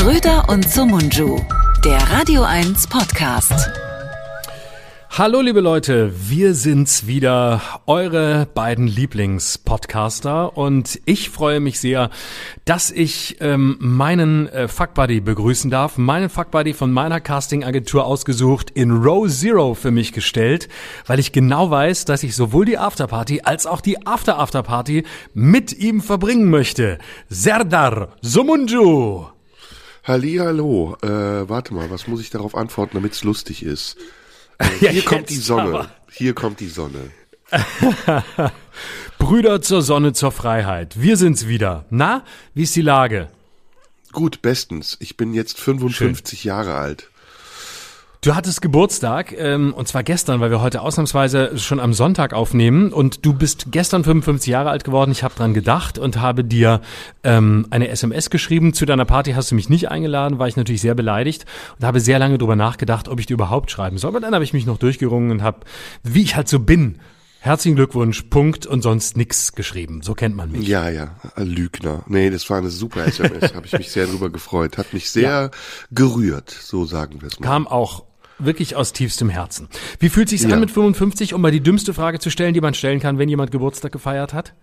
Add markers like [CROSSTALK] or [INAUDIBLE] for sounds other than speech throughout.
Schröder und Sumunju, der Radio 1 Podcast. Hallo liebe Leute, wir sind's wieder, eure beiden Lieblingspodcaster und ich freue mich sehr, dass ich ähm, meinen äh, Fuckbuddy begrüßen darf, meinen Fuckbuddy von meiner Castingagentur ausgesucht, in Row Zero für mich gestellt, weil ich genau weiß, dass ich sowohl die Afterparty als auch die After-Afterparty mit ihm verbringen möchte. Serdar Sumunju! Hallihallo, äh, warte mal, was muss ich darauf antworten, damit's lustig ist? [LAUGHS] Hier Ja, kommt die Sonne. aber. Hier kommt die Sonne. [LAUGHS] Brüder zur Sonne, zur Freiheit. Wir sind's wieder. Na, wie ist die Lage? Gut, bestens. Ich bin jetzt 55 Jahre alt. Du hattest Geburtstag, ähm, und zwar gestern, weil wir heute ausnahmsweise schon am Sonntag aufnehmen. Und du bist gestern 55 Jahre alt geworden. Ich habe dran gedacht und habe dir ähm, eine SMS geschrieben. Zu deiner Party hast du mich nicht eingeladen, war ich natürlich sehr beleidigt und habe sehr lange drüber nachgedacht, ob ich dir überhaupt schreiben soll. Aber dann habe ich mich noch durchgerungen und habe, wie ich halt so bin, herzlichen Glückwunsch, Punkt und sonst nix geschrieben. So kennt man mich. Ja, ja, ein Lügner. Nee, das war eine super SMS. [LAUGHS] Habe ich mich sehr drüber gefreut. Hat mich sehr gerührt, so sagen wir es mal. Kam auch wirklich aus tiefstem Herzen. Wie fühlt sich's Ja. an mit 55, um mal die dümmste Frage zu stellen, die man stellen kann, wenn jemand Geburtstag gefeiert hat?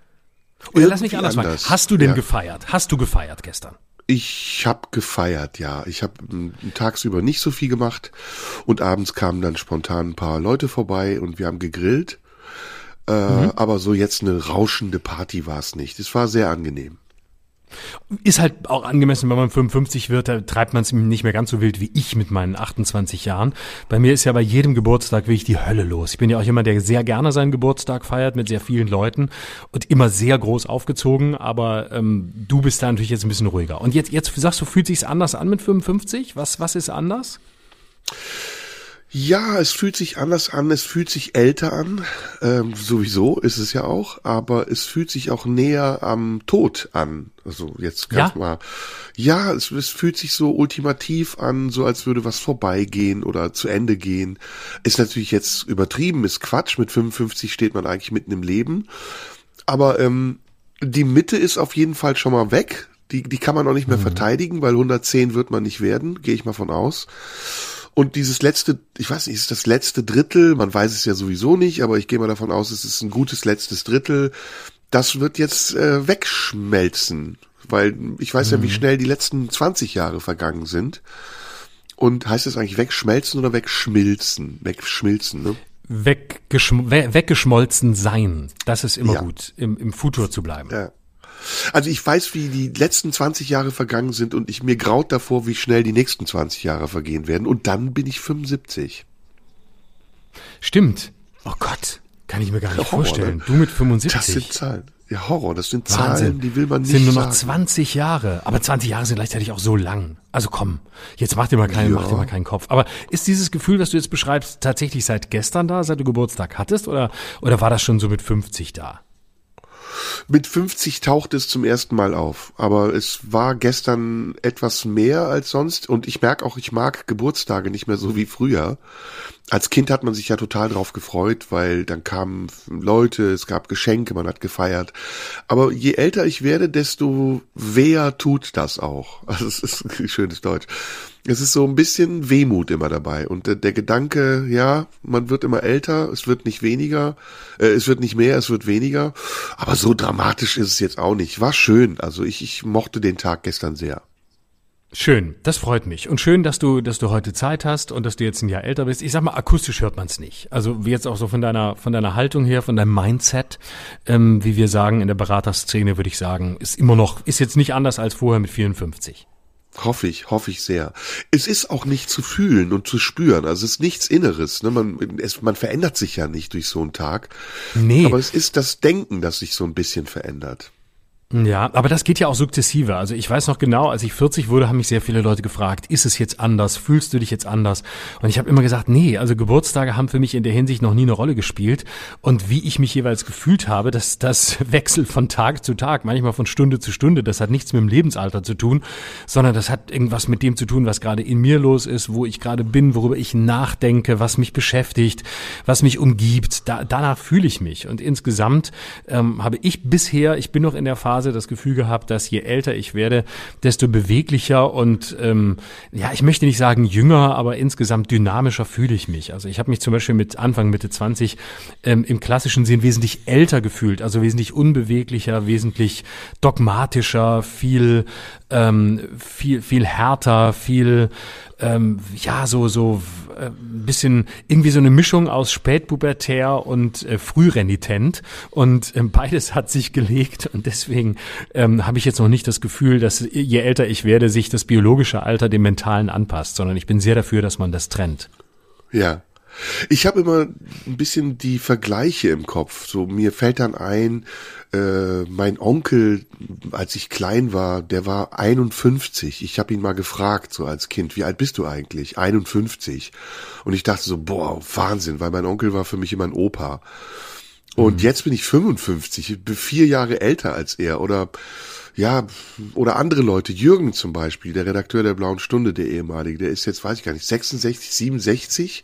Oder lass mich anders anders. Hast du denn Ja. gefeiert? Hast du gefeiert gestern? Ich habe gefeiert, ja. Ich habe tagsüber nicht so viel gemacht und abends kamen dann spontan ein paar Leute vorbei und wir haben gegrillt. Äh, Mhm. Aber so jetzt eine rauschende Party war es nicht. Es war sehr angenehm. Ist halt auch angemessen, wenn man 55 wird, da treibt man es nicht mehr ganz so wild wie ich mit meinen 28 Jahren. Bei mir ist ja bei jedem Geburtstag wirklich die Hölle los. Ich bin ja auch jemand, der sehr gerne seinen Geburtstag feiert mit sehr vielen Leuten und immer sehr groß aufgezogen, aber ähm, du bist da natürlich jetzt ein bisschen ruhiger. Und jetzt, jetzt sagst du, fühlt sich's anders an mit 55? Was, was ist anders? Ja, es fühlt sich anders an, es fühlt sich älter an, ähm, sowieso ist es ja auch, aber es fühlt sich auch näher am Tod an. Also jetzt ganz Ja? mal. Ja, es, es fühlt sich so ultimativ an, so als würde was vorbeigehen oder zu Ende gehen. Ist natürlich jetzt übertrieben, ist Quatsch. Mit 55 steht man eigentlich mitten im Leben. Aber ähm, die Mitte ist auf jeden Fall schon mal weg. Die, die kann man auch nicht mehr verteidigen, weil 110 wird man nicht werden, gehe ich mal von aus. Und dieses letzte, ich weiß nicht, ist das letzte Drittel, man weiß es ja sowieso nicht, aber ich gehe mal davon aus, es ist ein gutes letztes Drittel. Das wird jetzt äh, wegschmelzen, weil ich weiß ja, wie schnell die letzten 20 Jahre vergangen sind. Und heißt das eigentlich wegschmelzen oder wegschmilzen? Wegschmilzen, ne? Weggeschm we weggeschmolzen sein. Das ist immer Ja. gut, im, im Futur zu bleiben. Ja. Also ich weiß, wie die letzten 20 Jahre vergangen sind und ich mir graut davor, wie schnell die nächsten 20 Jahre vergehen werden. Und dann bin ich 75. Stimmt. Oh Gott, kann ich mir gar nicht Horror, vorstellen. ne? Du mit 75. Das sind Zahlen. Ja, Horror, das sind Wahnsinn. Zahlen, die will man nicht sind nur noch sagen. 20 Jahre. Aber 20 Jahre sind gleichzeitig auch so lang. Also komm, jetzt mach dir mal keinen, Ja. mach dir mal keinen Kopf. Aber ist dieses Gefühl, was du jetzt beschreibst, tatsächlich seit gestern da, seit du Geburtstag hattest? Oder, oder war das schon so mit 50 da? Mit 50 tauchte es zum ersten Mal auf, aber es war gestern etwas mehr als sonst und ich merke auch, ich mag Geburtstage nicht mehr so wie früher. Als Kind hat man sich ja total drauf gefreut, weil dann kamen Leute, es gab Geschenke, man hat gefeiert. Aber je älter ich werde, desto weher tut das auch. [LAUGHS] Also es ist ein schönes Deutsch. Es ist so ein bisschen Wehmut immer dabei und der, der Gedanke, ja, man wird immer älter, es wird nicht weniger, äh, es wird nicht mehr, es wird weniger, aber so dramatisch ist es jetzt auch nicht. War schön, also ich, ich mochte den Tag gestern sehr. Schön, das freut mich. Und schön, dass du, dass du heute Zeit hast und dass du jetzt ein Jahr älter bist. Ich sag mal, akustisch hört man es nicht. Also wie jetzt auch so von deiner, von deiner Haltung her, von deinem Mindset, ähm, wie wir sagen in der Beraterszene, würde ich sagen, ist immer noch, ist jetzt nicht anders als vorher mit 54. Hoffe ich, hoffe ich sehr. Es ist auch nicht zu fühlen und zu spüren. Also es ist nichts Inneres. Ne? Man, es, man verändert sich ja nicht durch so einen Tag. Nee. Aber es ist das Denken, das sich so ein bisschen verändert. Ja, aber das geht ja auch sukzessive. Also ich weiß noch genau, als ich 40 wurde, haben mich sehr viele Leute gefragt, ist es jetzt anders? Fühlst du dich jetzt anders? Und ich habe immer gesagt, nee, also Geburtstage haben für mich in der Hinsicht noch nie eine Rolle gespielt. Und wie ich mich jeweils gefühlt habe, das, das [LAUGHS] wechselt von Tag zu Tag, manchmal von Stunde zu Stunde. Das hat nichts mit dem Lebensalter zu tun, sondern das hat irgendwas mit dem zu tun, was gerade in mir los ist, wo ich gerade bin, worüber ich nachdenke, was mich beschäftigt, was mich umgibt. Da, danach fühle ich mich. Und insgesamt ähm, habe ich bisher, ich bin noch in der Phase, Phase das Gefühl gehabt, dass je älter ich werde, desto beweglicher und ähm, ja, ich möchte nicht sagen jünger, aber insgesamt dynamischer fühle ich mich. Also ich habe mich zum Beispiel mit Anfang, Mitte 20 ähm, im klassischen Sinn wesentlich älter gefühlt, also wesentlich unbeweglicher, wesentlich dogmatischer, viel, ähm, viel, viel härter, viel ähm, ja, so, so ein bisschen irgendwie so eine Mischung aus spätpubertär und äh, frührenitent. Und ähm, beides hat sich gelegt und deswegen ähm, habe ich jetzt noch nicht das Gefühl, dass je älter ich werde, sich das biologische Alter dem mentalen anpasst, sondern ich bin sehr dafür, dass man das trennt. Ja, ich habe immer ein bisschen die Vergleiche im Kopf. So mir fällt dann ein, äh, mein Onkel, als ich klein war, der war 51. Ich habe ihn mal gefragt, so als Kind, wie alt bist du eigentlich? 51. Und ich dachte so, boah, Wahnsinn, weil mein Onkel war für mich immer ein Opa. Und mhm. jetzt bin ich 55, ich bin vier Jahre älter als er. Oder ja, oder andere Leute, Jürgen zum Beispiel, der Redakteur der Blauen Stunde, der ehemalige, der ist jetzt, weiß ich gar nicht, 66, 67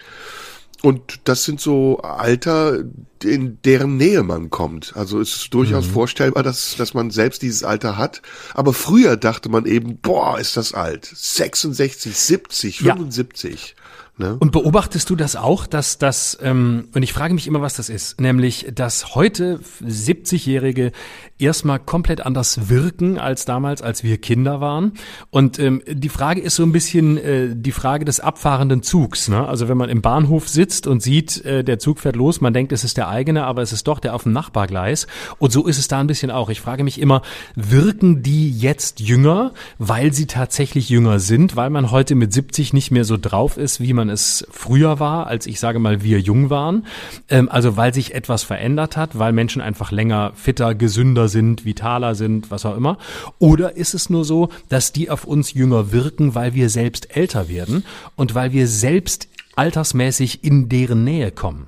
und das sind so Alter, in deren Nähe man kommt. Also es ist durchaus mhm. vorstellbar, dass, dass man selbst dieses Alter hat. Aber früher dachte man eben, boah, ist das alt. 66, 70, 75. Ja. Ne? Und beobachtest du das auch, dass das, ähm, und ich frage mich immer, was das ist, nämlich, dass heute 70-Jährige erstmal komplett anders wirken als damals, als wir Kinder waren. Und ähm, die Frage ist so ein bisschen äh, die Frage des abfahrenden Zugs. Ne? Also wenn man im Bahnhof sitzt und sieht, äh, der Zug fährt los, man denkt, es ist der eigene, aber es ist doch der auf dem Nachbargleis. Und so ist es da ein bisschen auch. Ich frage mich immer, wirken die jetzt jünger, weil sie tatsächlich jünger sind, weil man heute mit 70 nicht mehr so drauf ist, wie man es früher war, als ich sage mal, wir jung waren. Ähm, also weil sich etwas verändert hat, weil Menschen einfach länger fitter, gesünder sind, vitaler sind, was auch immer? Oder ist es nur so, dass die auf uns jünger wirken, weil wir selbst älter werden und weil wir selbst altersmäßig in deren Nähe kommen?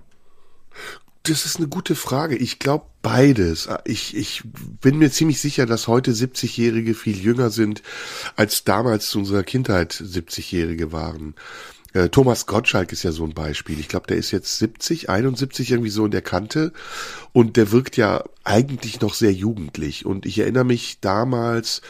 Das ist eine gute Frage. Ich glaube beides. Ich, ich bin mir ziemlich sicher, dass heute 70-Jährige viel jünger sind, als damals zu unserer Kindheit 70-Jährige waren. Äh, Thomas Gottschalk ist ja so ein Beispiel. Ich glaube, der ist jetzt 70, 71 irgendwie so in der Kante und der wirkt ja eigentlich noch sehr jugendlich. Und ich erinnere mich damals,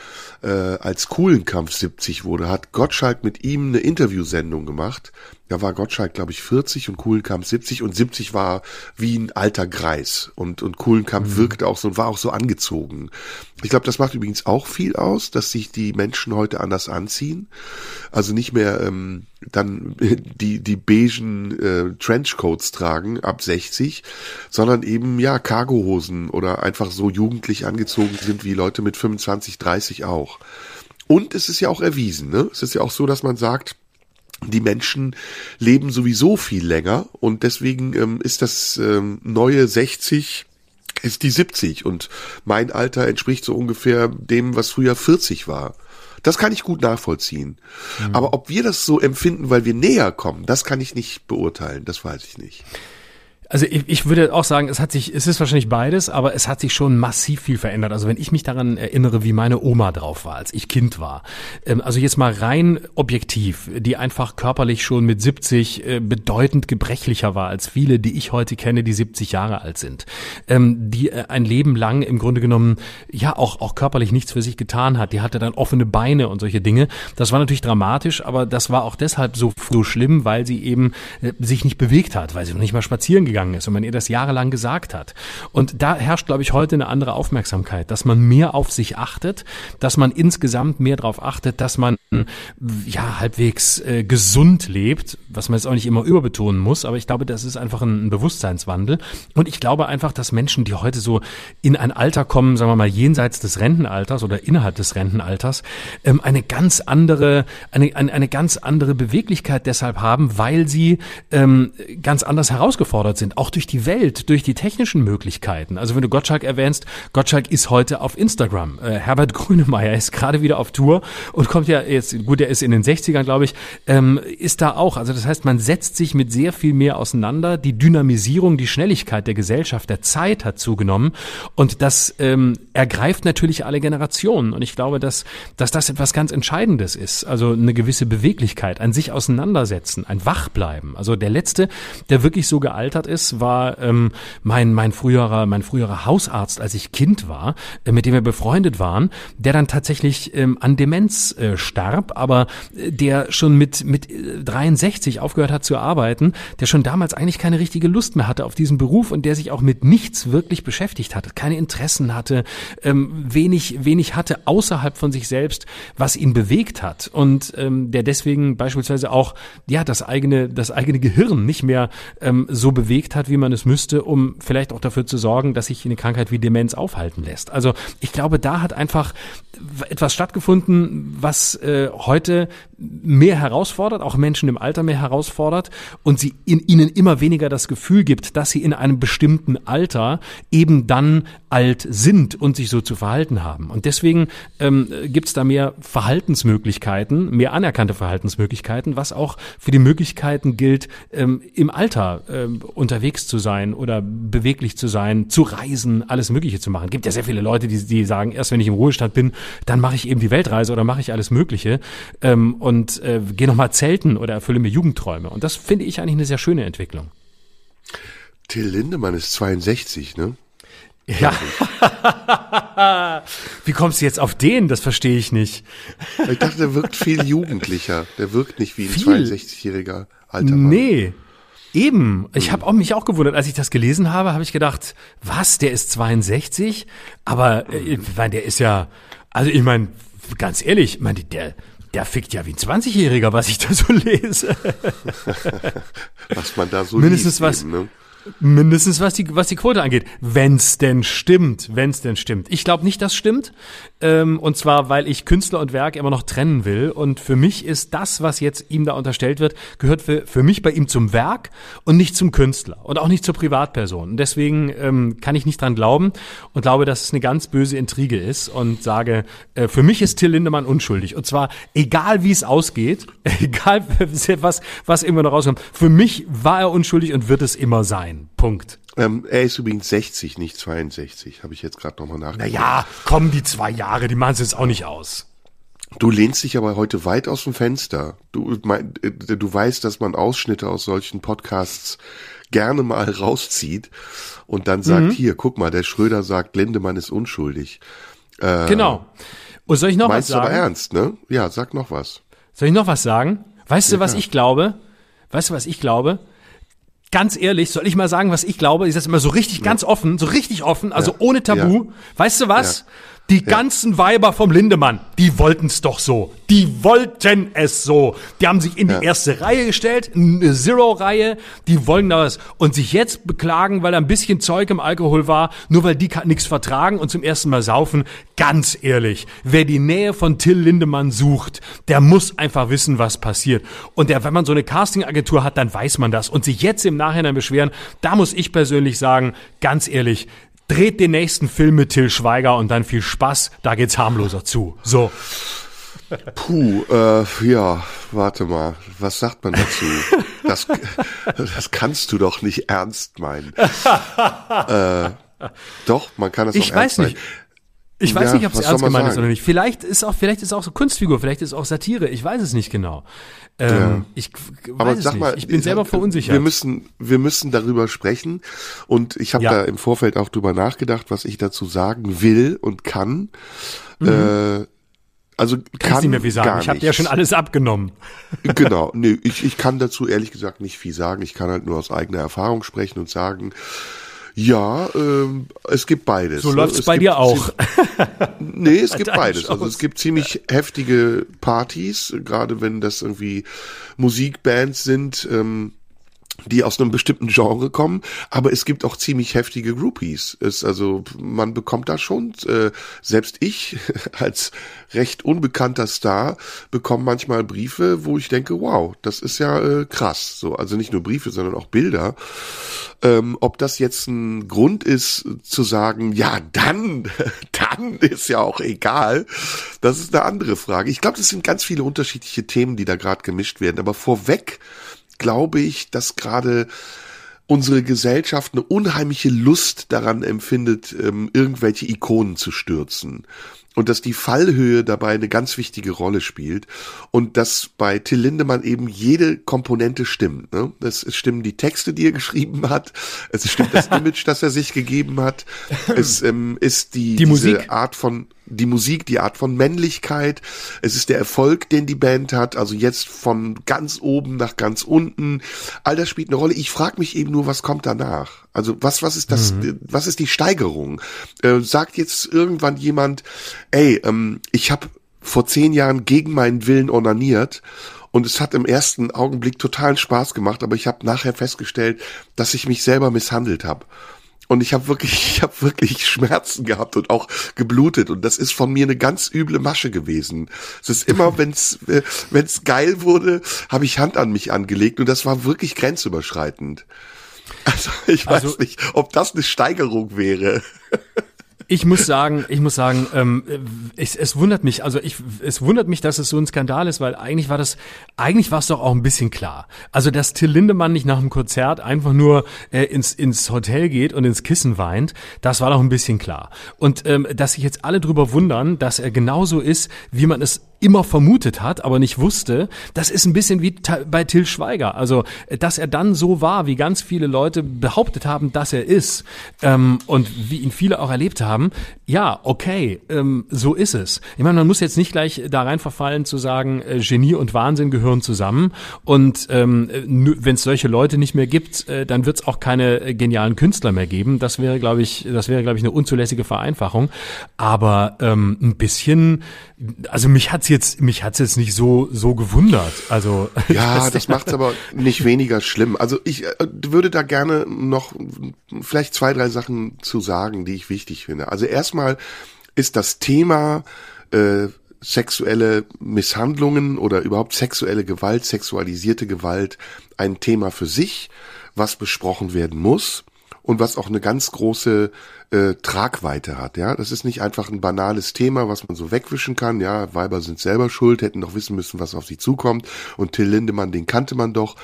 äh, als Kuhlenkampf 70 wurde, hat Gottschalk mit ihm eine Interviewsendung gemacht. Da war Gottschalk, glaube ich, 40 und Kuhlenkampf 70 und 70 war wie ein alter Greis und, und Kuhlenkampf mhm. wirkte auch so und war auch so angezogen. Ich glaube, das macht übrigens auch viel aus, dass sich die Menschen heute anders anziehen. Also nicht mehr ähm, dann [LAUGHS] die, die beigen äh, Trenchcoats tragen ab 60, sondern eben ja Cargohosen oder einfach so jugendlich angezogen sind wie Leute mit 25, 30 auch. Und es ist ja auch erwiesen, ne? Es ist ja auch so, dass man sagt, die Menschen leben sowieso viel länger und deswegen ähm, ist das ähm, neue 60 ist die 70 und mein Alter entspricht so ungefähr dem, was früher 40 war. Das kann ich gut nachvollziehen. Mhm. Aber ob wir das so empfinden, weil wir näher kommen, das kann ich nicht beurteilen. Das weiß ich nicht. Also ich, ich würde auch sagen, es hat sich, es ist wahrscheinlich beides, aber es hat sich schon massiv viel verändert. Also wenn ich mich daran erinnere, wie meine Oma drauf war, als ich Kind war. Ähm, also jetzt mal rein objektiv, die einfach körperlich schon mit 70 äh, bedeutend gebrechlicher war als viele, die ich heute kenne, die 70 Jahre alt sind. Ähm, die äh, ein Leben lang im Grunde genommen, ja, auch, auch körperlich nichts für sich getan hat. Die hatte dann offene Beine und solche Dinge. Das war natürlich dramatisch, aber das war auch deshalb so, so schlimm, weil sie eben äh, sich nicht bewegt hat, weil sie noch nicht mal spazieren gegangen ist und man ihr das jahrelang gesagt hat. Und da herrscht, glaube ich, heute eine andere Aufmerksamkeit, dass man mehr auf sich achtet, dass man insgesamt mehr darauf achtet, dass man ja halbwegs äh, gesund lebt, was man jetzt auch nicht immer überbetonen muss, aber ich glaube, das ist einfach ein, ein Bewusstseinswandel. Und ich glaube einfach, dass Menschen, die heute so in ein Alter kommen, sagen wir mal jenseits des Rentenalters oder innerhalb des Rentenalters, ähm, eine ganz andere, eine, eine, eine ganz andere Beweglichkeit deshalb haben, weil sie ähm, ganz anders herausgefordert sind sind, auch durch die Welt, durch die technischen Möglichkeiten. Also wenn du Gottschalk erwähnst, Gottschalk ist heute auf Instagram. Äh, Herbert [LAUGHS] Grünemeyer ist gerade wieder auf Tour und kommt ja jetzt, gut, er ist in den 60ern, glaube ich, ähm, ist da auch. Also das heißt, man setzt sich mit sehr viel mehr auseinander. Die Dynamisierung, die Schnelligkeit der Gesellschaft, der Zeit hat zugenommen und das ähm, ergreift natürlich alle Generationen. Und ich glaube, dass, dass das etwas ganz Entscheidendes ist. Also eine gewisse Beweglichkeit, ein sich auseinandersetzen, ein Wachbleiben. Also der Letzte, der wirklich so gealtert ist, ist, war ähm, mein mein früherer mein früherer Hausarzt, als ich Kind war, äh, mit dem wir befreundet waren, der dann tatsächlich ähm, an Demenz äh, starb, aber äh, der schon mit mit 63 aufgehört hat zu arbeiten, der schon damals eigentlich keine richtige Lust mehr hatte auf diesen Beruf und der sich auch mit nichts wirklich beschäftigt hatte, keine Interessen hatte, ähm, wenig wenig hatte außerhalb von sich selbst, was ihn bewegt hat. Und ähm, der deswegen beispielsweise auch ja das eigene das eigene Gehirn nicht mehr ähm, so bewegt hat, wie man es müsste, um vielleicht auch dafür zu sorgen, dass sich eine Krankheit wie Demenz aufhalten lässt. Also ich glaube, da hat einfach etwas stattgefunden, was äh, heute mehr herausfordert, auch Menschen im Alter mehr herausfordert und sie in ihnen immer weniger das Gefühl gibt, dass sie in einem bestimmten Alter eben dann alt sind und sich so zu verhalten haben. Und deswegen ähm, gibt es da mehr Verhaltensmöglichkeiten, mehr anerkannte Verhaltensmöglichkeiten, was auch für die Möglichkeiten gilt, ähm, im Alter ähm, unterwegs zu sein oder beweglich zu sein, zu reisen, alles Mögliche zu machen. Es gibt ja sehr viele Leute, die, die sagen, erst wenn ich im Ruhestand bin, dann mache ich eben die Weltreise oder mache ich alles Mögliche ähm, und äh, gehe nochmal zelten oder erfülle mir Jugendträume. Und das finde ich eigentlich eine sehr schöne Entwicklung. Till Lindemann ist 62, ne? Ja. [LAUGHS] Wie kommst du jetzt auf den? Das verstehe ich nicht. Ich dachte, der wirkt viel [LAUGHS] jugendlicher. Der wirkt nicht wie ein 62-jähriger alter Mann. Nee. Eben. Ich habe auch mich auch gewundert, als ich das gelesen habe, habe ich gedacht, was, der ist 62? Aber äh, ich meine, der ist ja, also ich meine, ganz ehrlich, ich meine, der, der fickt ja wie ein 20-Jähriger, was ich da so lese. [LAUGHS] was man da so Mindestens liest, was, eben, ne? Mindestens was die, was die Quote angeht. Wenn's denn stimmt, wenn's denn stimmt. Ich glaube nicht, das stimmt. Ähm, und zwar, weil ich Künstler und Werk immer noch trennen will. Und für mich ist das, was jetzt ihm da unterstellt wird, gehört für, für mich bei ihm zum Werk und nicht zum Künstler und auch nicht zur Privatperson. Und deswegen ähm, kann ich nicht dran glauben und glaube, dass es eine ganz böse Intrige ist und sage, äh, für mich ist Till Lindemann unschuldig. Und zwar egal, wie es ausgeht, [LAUGHS] egal [LAUGHS] was, was immer noch rauskommt. Für mich war er unschuldig und wird es immer sein. Punkt. Ähm, er ist übrigens 60, nicht 62, habe ich jetzt gerade nochmal nachgedacht. Naja, kommen die zwei Jahre, die machen es jetzt auch nicht aus. Du lehnst dich aber heute weit aus dem Fenster. Du, mein, äh, du weißt, dass man Ausschnitte aus solchen Podcasts gerne mal [LAUGHS] rauszieht und dann sagt, mhm. hier, guck mal, der Schröder sagt, Lindemann ist unschuldig. Äh, genau. Und soll ich noch was sagen? Meinst du aber ernst, ne? Ja, sag noch was. Soll ich noch was sagen? Weißt ja, du, was klar. ich glaube? Weißt du, was ich glaube? Ganz ehrlich, soll ich mal sagen, was ich glaube? Ich sage immer so richtig ganz offen, so richtig offen, also ja. ohne Tabu. Ja. Weißt du was? Die ganzen Weiber vom Lindemann, die wollten's doch so. Die wollten es so. Die haben sich in die erste Reihe gestellt, eine Zero-Reihe, die wollen das. Und sich jetzt beklagen, weil da ein bisschen Zeug im Alkohol war, nur weil die nichts vertragen und zum ersten Mal saufen. Ganz ehrlich, wer die Nähe von Till Lindemann sucht, der muss einfach wissen, was passiert. Und der, wenn man so eine Casting-Agentur hat, dann weiß man das. Und sich jetzt im Nachhinein beschweren, da muss ich persönlich sagen, ganz ehrlich, dreht den nächsten Film mit Till Schweiger und dann viel Spaß, da geht's harmloser zu. So. Puh, äh, ja, warte mal, was sagt man dazu? [LAUGHS] Das, das kannst du doch nicht ernst meinen. [LAUGHS] äh, doch, man kann es ich auch ernst meinen. Ich weiß nicht. Ich weiß ja, nicht, ob es ernst gemeint ist oder nicht. Vielleicht ist auch, vielleicht ist auch so Kunstfigur, vielleicht ist auch Satire. Ich weiß es nicht genau. Ähm, ja. Ich weiß Aber sag mal, ich bin selber verunsichert. Wir müssen, wir müssen darüber sprechen. Und ich habe ja. da im Vorfeld auch drüber nachgedacht, was ich dazu sagen will und kann. Mhm. Äh, also Kannst kann nicht mehr viel sagen. ich habe dir ja schon alles abgenommen. [LAUGHS] Genau, nee, ich, ich kann dazu ehrlich gesagt nicht viel sagen. Ich kann halt nur aus eigener Erfahrung sprechen und sagen, ja, ähm, es gibt beides. So läuft's es bei dir auch. nee, es [LAUGHS] gibt beides. Also es gibt ziemlich heftige Partys, gerade wenn das irgendwie Musikbands sind. Ähm, die aus einem bestimmten Genre kommen, aber es gibt auch ziemlich heftige Groupies. Es, also man bekommt da schon, äh, selbst ich [LAUGHS] als recht unbekannter Star bekomme manchmal Briefe, wo ich denke, wow, das ist ja äh, krass. So, also nicht nur Briefe, sondern auch Bilder. Ähm, ob das jetzt ein Grund ist zu sagen, ja, dann, [LAUGHS] dann ist ja auch egal. Das ist eine andere Frage. Ich glaube, das sind ganz viele unterschiedliche Themen, die da gerade gemischt werden. Aber vorweg glaube ich, dass gerade unsere Gesellschaft eine unheimliche Lust daran empfindet, ähm, irgendwelche Ikonen zu stürzen und dass die Fallhöhe dabei eine ganz wichtige Rolle spielt und dass bei Till Lindemann eben jede Komponente stimmt. Ne? Es, es stimmen die Texte, die er [LAUGHS] geschrieben hat, es stimmt das [LAUGHS] Image, das er sich gegeben hat, es ähm, ist die, die Musik. Art von die Musik, die Art von Männlichkeit, es ist der Erfolg, den die Band hat, also jetzt von ganz oben nach ganz unten, all das spielt eine Rolle. Ich frage mich eben nur, was kommt danach? Also was was ist das? Mhm. Was ist die Steigerung? Äh, sagt jetzt irgendwann jemand, ey, ähm, ich habe vor zehn Jahren gegen meinen Willen onaniert und es hat im ersten Augenblick totalen Spaß gemacht, aber ich habe nachher festgestellt, dass ich mich selber misshandelt habe. Und ich habe wirklich, [LAUGHS] ich habe wirklich Schmerzen gehabt und auch geblutet. Und das ist von mir eine ganz üble Masche gewesen. Es ist immer, [LAUGHS] wenn's, äh, wenn's geil wurde, habe ich Hand an mich angelegt und das war wirklich grenzüberschreitend. [LAUGHS] Also ich weiß also, nicht, ob das eine Steigerung wäre. Ich muss sagen, ich muss sagen, ähm, es, es wundert mich, also ich, es wundert mich, dass es so ein Skandal ist, weil eigentlich war das, eigentlich war es doch auch ein bisschen klar. Also, dass Till Lindemann nicht nach dem Konzert einfach nur äh, ins, ins Hotel geht und ins Kissen weint, das war doch ein bisschen klar. Und ähm, dass sich jetzt alle drüber wundern, dass er genauso ist, wie man es immer vermutet hat, aber nicht wusste, das ist ein bisschen wie bei Till Schweiger. Also, dass er dann so war, wie ganz viele Leute behauptet haben, dass er ist, ähm, und wie ihn viele auch erlebt haben, ja, okay, ähm, so ist es. Ich meine, man muss jetzt nicht gleich da rein verfallen zu sagen, äh, Genie und Wahnsinn gehören zusammen. Und ähm, wenn es solche Leute nicht mehr gibt, äh, dann wird es auch keine äh, genialen Künstler mehr geben. Das wäre, glaube ich, das wäre, glaube ich, eine unzulässige Vereinfachung. Aber ähm, ein bisschen, also mich hat's jetzt, mich hat's jetzt nicht so so gewundert. Also [LAUGHS] ja, das, das macht's aber nicht weniger schlimm. Also ich äh, würde da gerne noch vielleicht zwei, drei Sachen zu sagen, die ich wichtig finde. Also erstmal ist das Thema äh, sexuelle Misshandlungen oder überhaupt sexuelle Gewalt, sexualisierte Gewalt ein Thema für sich, was besprochen werden muss und was auch eine ganz große äh, Tragweite hat. Ja, das ist nicht einfach ein banales Thema, was man so wegwischen kann. Ja, Weiber sind selber schuld, hätten doch wissen müssen, was auf sie zukommt. Und Till Lindemann, den kannte man doch.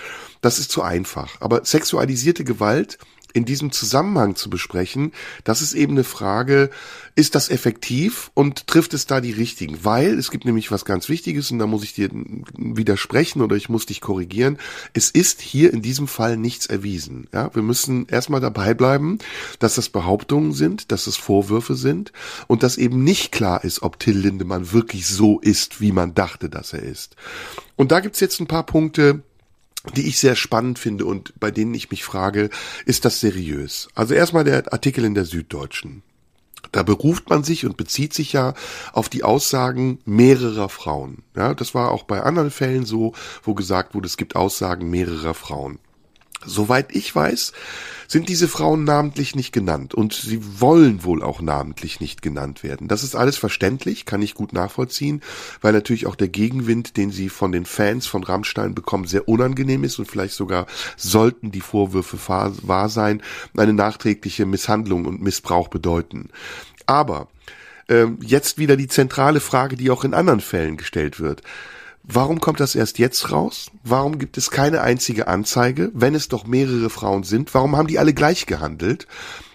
Das ist zu einfach. Aber sexualisierte Gewalt in diesem Zusammenhang zu besprechen, das ist eben eine Frage, ist das effektiv und trifft es da die richtigen? Weil es gibt nämlich was ganz Wichtiges und da muss ich dir widersprechen oder ich muss dich korrigieren. Es ist hier in diesem Fall nichts erwiesen. Ja, wir müssen erstmal dabei bleiben, dass das Behauptungen sind, dass es Vorwürfe sind und dass eben nicht klar ist, ob Till Lindemann wirklich so ist, wie man dachte, dass er ist. Und da gibt's jetzt ein paar Punkte, die ich sehr spannend finde und bei denen ich mich frage, ist das seriös? Also erstmal der Artikel in der Süddeutschen. Da beruft man sich und bezieht sich ja auf die Aussagen mehrerer Frauen. Ja, das war auch bei anderen Fällen so, wo gesagt wurde, es gibt Aussagen mehrerer Frauen. Soweit ich weiß, sind diese Frauen namentlich nicht genannt und sie wollen wohl auch namentlich nicht genannt werden. Das ist alles verständlich, kann ich gut nachvollziehen, weil natürlich auch der Gegenwind, den sie von den Fans von Rammstein bekommen, sehr unangenehm ist und vielleicht sogar sollten die Vorwürfe wahr sein, eine nachträgliche Misshandlung und Missbrauch bedeuten. Aber äh, jetzt wieder die zentrale Frage, die auch in anderen Fällen gestellt wird. Warum kommt das erst jetzt raus? Warum gibt es keine einzige Anzeige, wenn es doch mehrere Frauen sind? Warum haben die alle gleich gehandelt?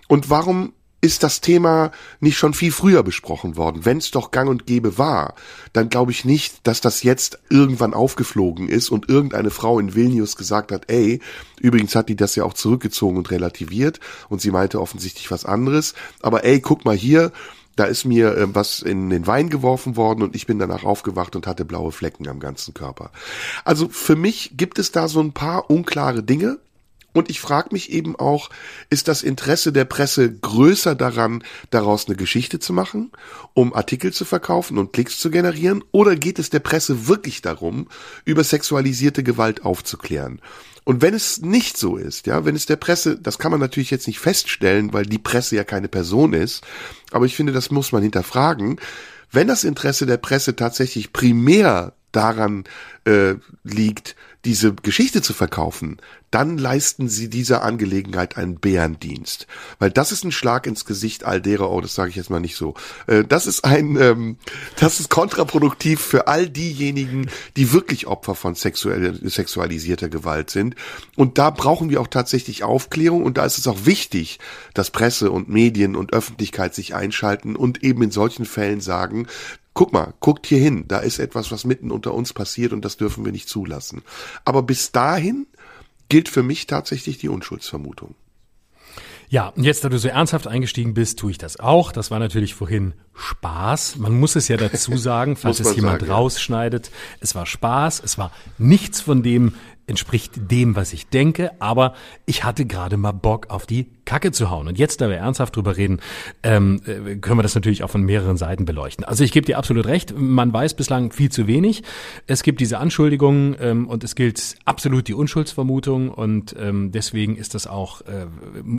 Und warum ist das Thema nicht schon viel früher besprochen worden? Wenn es doch gang und gäbe war, dann glaube ich nicht, dass das jetzt irgendwann aufgeflogen ist und irgendeine Frau in Vilnius gesagt hat, ey, übrigens hat die das ja auch zurückgezogen und relativiert und sie meinte offensichtlich was anderes, aber ey, guck mal hier, da ist mir äh, was in den Wein geworfen worden und ich bin danach aufgewacht und hatte blaue Flecken am ganzen Körper. Also für mich gibt es da so ein paar unklare Dinge. Und ich frage mich eben auch, ist das Interesse der Presse größer daran, daraus eine Geschichte zu machen, um Artikel zu verkaufen und Klicks zu generieren? Oder geht es der Presse wirklich darum, über sexualisierte Gewalt aufzuklären? Und wenn es nicht so ist, ja, wenn es der Presse, das kann man natürlich jetzt nicht feststellen, weil die Presse ja keine Person ist, aber ich finde, das muss man hinterfragen. Wenn das Interesse der Presse tatsächlich primär daran äh, liegt, diese Geschichte zu verkaufen, dann leisten sie dieser Angelegenheit einen Bärendienst. Weil das ist ein Schlag ins Gesicht all derer, oh, das sage ich jetzt mal nicht so. Äh, das ist ein, ähm, das ist kontraproduktiv für all diejenigen, die wirklich Opfer von sexuell, sexualisierter Gewalt sind. Und da brauchen wir auch tatsächlich Aufklärung und da ist es auch wichtig, dass Presse und Medien und Öffentlichkeit sich einschalten und eben in solchen Fällen sagen, guck mal, guckt hier hin, da ist etwas, was mitten unter uns passiert und das dürfen wir nicht zulassen. Aber bis dahin gilt für mich tatsächlich die Unschuldsvermutung. Ja, und jetzt, da du so ernsthaft eingestiegen bist, tue ich das auch. Das war natürlich vorhin Spaß. Man muss es ja dazu [LAUGHS] sagen, falls es jemand sagen, rausschneidet. Es war Spaß. Es war nichts von dem entspricht dem, was ich denke, aber ich hatte gerade mal Bock auf die Kacke zu hauen. Und jetzt, da wir ernsthaft drüber reden, ähm, äh, können wir das natürlich auch von mehreren Seiten beleuchten. Also ich gebe dir absolut recht, man weiß bislang viel zu wenig. Es gibt diese Anschuldigungen ähm, und es gilt absolut die Unschuldsvermutung und ähm, deswegen ist das auch, äh,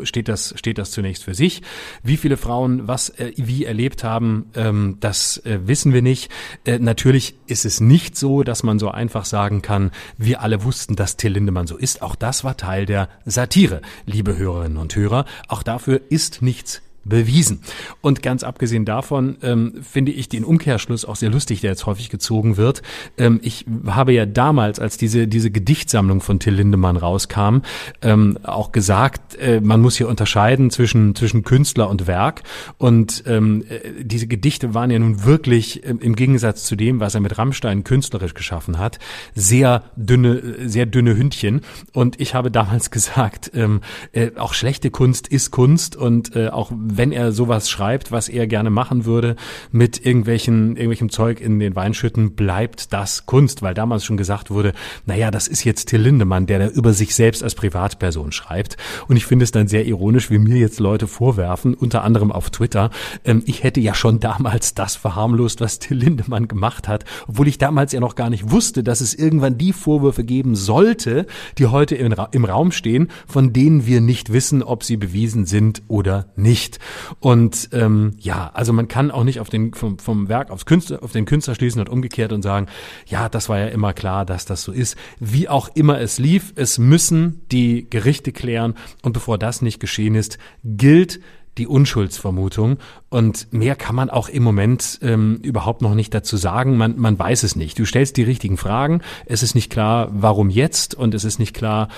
steht das, steht das zunächst für sich. Wie viele Frauen was äh, wie erlebt haben, ähm, das äh, wissen wir nicht. Äh, natürlich ist es nicht so, dass man so einfach sagen kann, wir alle wussten, dass Till Lindemann so ist. Auch das war Teil der Satire, liebe Hörerinnen und Hörer. Auch dafür ist nichts bewiesen. Und ganz abgesehen davon ähm, finde ich den Umkehrschluss auch sehr lustig, der jetzt häufig gezogen wird. Ähm, ich habe ja damals, als diese, diese Gedichtsammlung von Till Lindemann rauskam, ähm, auch gesagt, äh, man muss hier unterscheiden zwischen, zwischen Künstler und Werk. Und ähm, äh, diese Gedichte waren ja nun wirklich äh, im Gegensatz zu dem, was er mit Rammstein künstlerisch geschaffen hat, sehr dünne, sehr dünne Hündchen. Und ich habe damals [LAUGHS] gesagt, ähm, äh, auch schlechte Kunst ist Kunst und äh, auch wenn er sowas schreibt, was er gerne machen würde, mit irgendwelchen, irgendwelchem Zeug in den Weinschütten, bleibt das Kunst, weil damals schon gesagt wurde, naja, das ist jetzt Till Lindemann, der da über sich selbst als Privatperson schreibt. Und ich finde es dann sehr ironisch, wie mir jetzt Leute vorwerfen, unter anderem auf Twitter, ähm, ich hätte ja schon damals das verharmlost, was Till Lindemann gemacht hat, obwohl ich damals ja noch gar nicht wusste, dass es irgendwann die Vorwürfe geben sollte, die heute im, Ra im Raum stehen, von denen wir nicht wissen, ob sie bewiesen sind oder nicht. Und ähm, ja, also man kann auch nicht auf den vom, vom Werk aufs Künstler, auf den Künstler schließen und umgekehrt und sagen, ja, das war ja immer klar, dass das so ist. Wie auch immer es lief, es müssen die Gerichte klären. Und bevor das nicht geschehen ist, gilt die Unschuldsvermutung. Und mehr kann man auch im Moment ähm, überhaupt noch nicht dazu sagen. Man, man weiß es nicht. Du stellst die richtigen Fragen. Es ist nicht klar, warum jetzt und es ist nicht klar,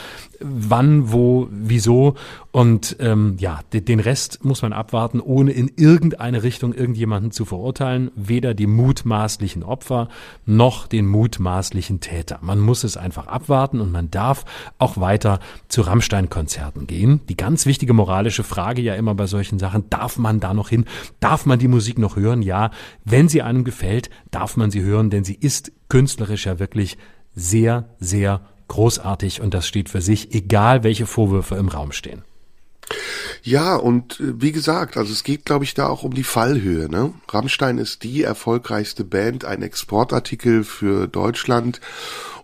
wann, wo, wieso. Und ähm, ja, den Rest muss man abwarten, ohne in irgendeine Richtung irgendjemanden zu verurteilen. Weder die mutmaßlichen Opfer noch den mutmaßlichen Täter. Man muss es einfach abwarten und man darf auch weiter zu Rammstein-Konzerten gehen. Die ganz wichtige moralische Frage ja immer bei solchen Sachen, darf man da noch hin? Darf man die Musik noch hören? Ja, wenn sie einem gefällt, darf man sie hören, denn sie ist künstlerisch ja wirklich sehr, sehr großartig und das steht für sich, egal welche Vorwürfe im Raum stehen. Ja, und äh, wie gesagt, also es geht, glaube ich, da auch um die Fallhöhe. Ne? Rammstein ist die erfolgreichste Band, ein Exportartikel für Deutschland.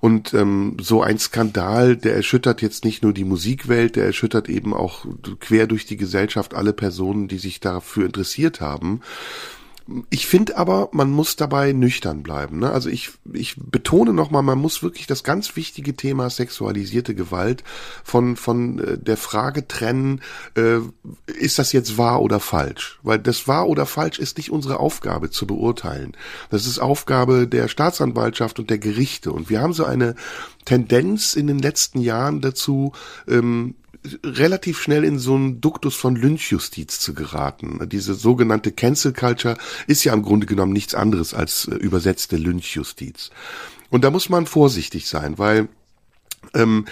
Und ähm, so ein Skandal, der erschüttert jetzt nicht nur die Musikwelt, der erschüttert eben auch quer durch die Gesellschaft alle Personen, die sich dafür interessiert haben. Ich finde aber, man muss dabei nüchtern bleiben. Ne? Also ich, ich betone nochmal, man muss wirklich das ganz wichtige Thema sexualisierte Gewalt von, von äh, der Frage trennen, äh, ist das jetzt wahr oder falsch? Weil das wahr oder falsch ist nicht unsere Aufgabe zu beurteilen. Das ist Aufgabe der Staatsanwaltschaft und der Gerichte. Und wir haben so eine Tendenz in den letzten Jahren dazu, ähm, relativ schnell in so einen Duktus von Lynchjustiz zu geraten. Diese sogenannte Cancel Culture ist ja im Grunde genommen nichts anderes als äh, übersetzte Lynchjustiz. Und da muss man vorsichtig sein, weil ähm,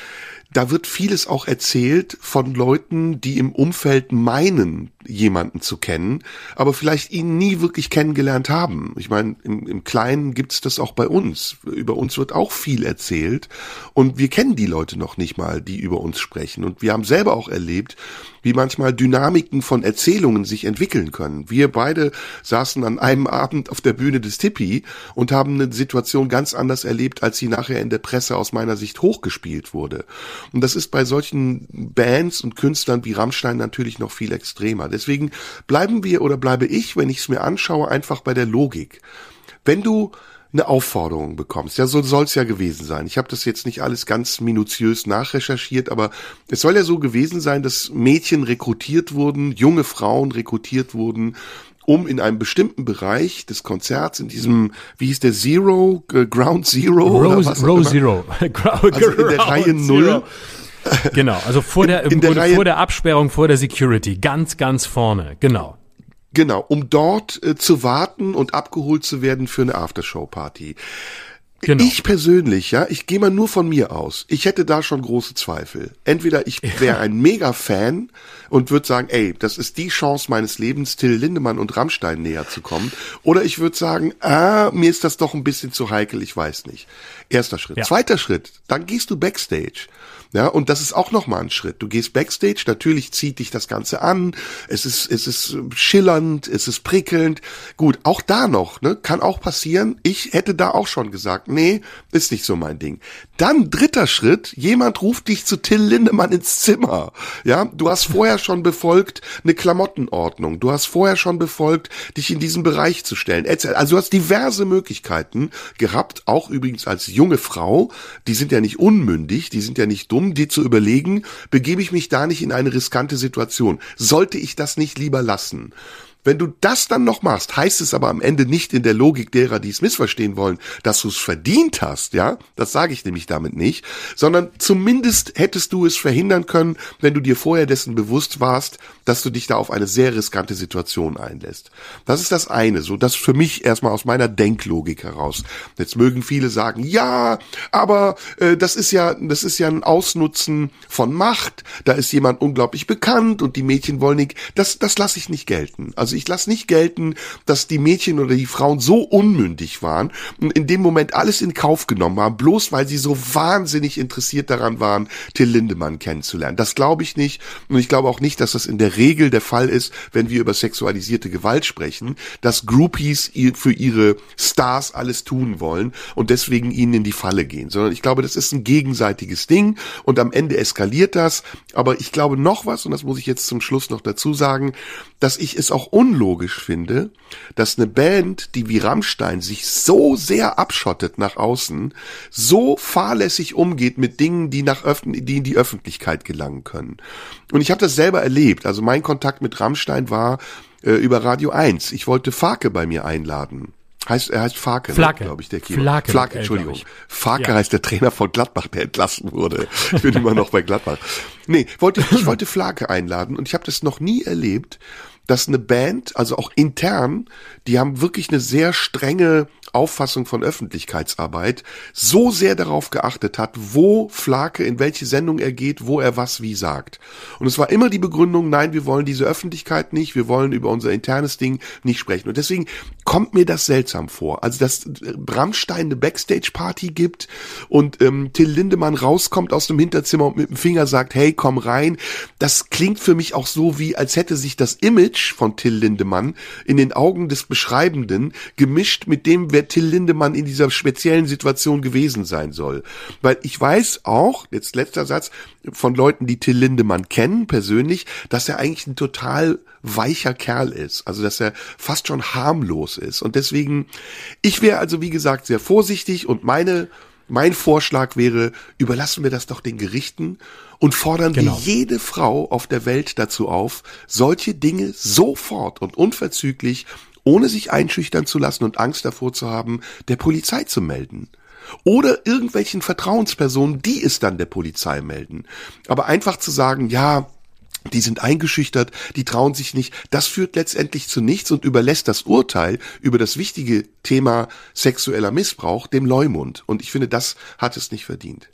da wird vieles auch erzählt von Leuten, die im Umfeld meinen, jemanden zu kennen, aber vielleicht ihn nie wirklich kennengelernt haben. Ich meine, im, im Kleinen gibt's das auch bei uns. Über uns wird auch viel erzählt und wir kennen die Leute noch nicht mal, die über uns sprechen. Und wir haben selber auch erlebt, wie manchmal Dynamiken von Erzählungen sich entwickeln können. Wir beide saßen an einem Abend auf der Bühne des Tippi und haben eine Situation ganz anders erlebt, als sie nachher in der Presse aus meiner Sicht hochgespielt wurde. Und das ist bei solchen Bands und Künstlern wie Rammstein natürlich noch viel extremer. Deswegen bleiben wir oder bleibe ich, wenn ich es mir anschaue, einfach bei der Logik. Wenn du eine Aufforderung bekommst. Ja, so soll es ja gewesen sein. Ich habe das jetzt nicht alles ganz minutiös nachrecherchiert, aber es soll ja so gewesen sein, dass Mädchen rekrutiert wurden, junge Frauen rekrutiert wurden, um in einem bestimmten Bereich des Konzerts, in diesem, wie hieß der, Zero, äh, Ground Zero? Row, oder was Row Zero. [LAUGHS] also in der Reihe [LAUGHS] Null. Genau, also vor der, in der Reihe, vor der Absperrung, vor der Security, ganz, ganz vorne, genau. Genau, um dort äh, zu warten und abgeholt zu werden für eine Aftershow-Party. Genau. Ich persönlich, ja, ich gehe mal nur von mir aus. Ich hätte da schon große Zweifel. Entweder ich wäre ein Mega-Fan und würde sagen, ey, das ist die Chance meines Lebens, Till Lindemann und Rammstein näher zu kommen. Oder ich würde sagen, ah, mir ist das doch ein bisschen zu heikel, ich weiß nicht. Erster Schritt. Ja. Zweiter Schritt, dann gehst du backstage. Ja, und das ist auch nochmal ein Schritt. Du gehst backstage, natürlich zieht dich das Ganze an, es ist, es ist schillernd, es ist prickelnd. Gut, auch da noch, ne, kann auch passieren. Ich hätte da auch schon gesagt, nee, ist nicht so mein Ding. Dann dritter Schritt, jemand ruft dich zu Till Lindemann ins Zimmer. Ja, du hast vorher schon befolgt eine Klamottenordnung. Du hast vorher schon befolgt, dich in diesen Bereich zu stellen. Also du hast diverse Möglichkeiten gehabt, auch übrigens als junge Frau. Die sind ja nicht unmündig, die sind ja nicht dumm um dir zu überlegen, begebe ich mich da nicht in eine riskante Situation? Sollte ich das nicht lieber lassen? Wenn du das dann noch machst, heißt es aber am Ende nicht in der Logik derer, die es missverstehen wollen, dass du es verdient hast, ja? Das sage ich nämlich damit nicht, sondern zumindest hättest du es verhindern können, wenn du dir vorher dessen bewusst warst, dass du dich da auf eine sehr riskante Situation einlässt. Das ist das eine, so das für mich erstmal aus meiner Denklogik heraus. Jetzt mögen viele sagen, ja, aber äh, das ist ja, das ist ja ein Ausnutzen von Macht. Da ist jemand unglaublich bekannt und die Mädchen wollen nicht. Das, das lasse ich nicht gelten. Also also ich lasse nicht gelten, dass die Mädchen oder die Frauen so unmündig waren und in dem Moment alles in Kauf genommen haben, bloß weil sie so wahnsinnig interessiert daran waren, Till Lindemann kennenzulernen. Das glaube ich nicht und ich glaube auch nicht, dass das in der Regel der Fall ist, wenn wir über sexualisierte Gewalt sprechen, dass Groupies für ihre Stars alles tun wollen und deswegen ihnen in die Falle gehen, sondern ich glaube, das ist ein gegenseitiges Ding und am Ende eskaliert das, aber ich glaube noch was und das muss ich jetzt zum Schluss noch dazu sagen, dass ich es auch unlogisch finde, dass eine Band, die wie Rammstein sich so sehr abschottet nach außen, so fahrlässig umgeht mit Dingen, die nach die in die Öffentlichkeit gelangen können. Und ich habe das selber erlebt. Also mein Kontakt mit Rammstein war äh, über Radio 1. Ich wollte Farke bei mir einladen. Heißt, er heißt Farke, ne, Flake, glaube ich, der Kino. Flake, Flake Entschuldigung. Farke ja. heißt der Trainer von Gladbach, der entlassen wurde. Ich bin immer noch bei Gladbach. Nee, wollte, ich wollte Flake einladen und ich habe das noch nie erlebt, dass eine Band, also auch intern, die haben wirklich eine sehr strenge Auffassung von Öffentlichkeitsarbeit so sehr darauf geachtet hat, wo Flake, in welche Sendung er geht, wo er was wie sagt. Und es war immer die Begründung, nein, wir wollen diese Öffentlichkeit nicht, wir wollen über unser internes Ding nicht sprechen. Und deswegen kommt mir das seltsam vor. Also, dass Rammstein eine Backstage-Party gibt und ähm, Till Lindemann rauskommt aus dem Hinterzimmer und mit dem Finger sagt, hey, komm rein. Das klingt für mich auch so, wie als hätte sich das Image von Till Lindemann in den Augen des Beschreibenden gemischt mit dem, wer Till Lindemann in dieser speziellen Situation gewesen sein soll. Weil ich weiß auch, jetzt letzter Satz, von Leuten, die Till Lindemann kennen, persönlich, dass er eigentlich ein total weicher Kerl ist. Also, dass er fast schon harmlos ist. Und deswegen, ich wäre also, wie gesagt, sehr vorsichtig und meine, mein Vorschlag wäre, überlassen wir das doch den Gerichten und fordern genau. wir jede Frau auf der Welt dazu auf, solche Dinge sofort und unverzüglich ohne sich einschüchtern zu lassen und Angst davor zu haben, der Polizei zu melden. Oder irgendwelchen Vertrauenspersonen, die es dann der Polizei melden. Aber einfach zu sagen, ja, die sind eingeschüchtert, die trauen sich nicht. Das führt letztendlich zu nichts und überlässt das Urteil über das wichtige Thema sexueller Missbrauch dem Leumund. Und ich finde, das hat es nicht verdient.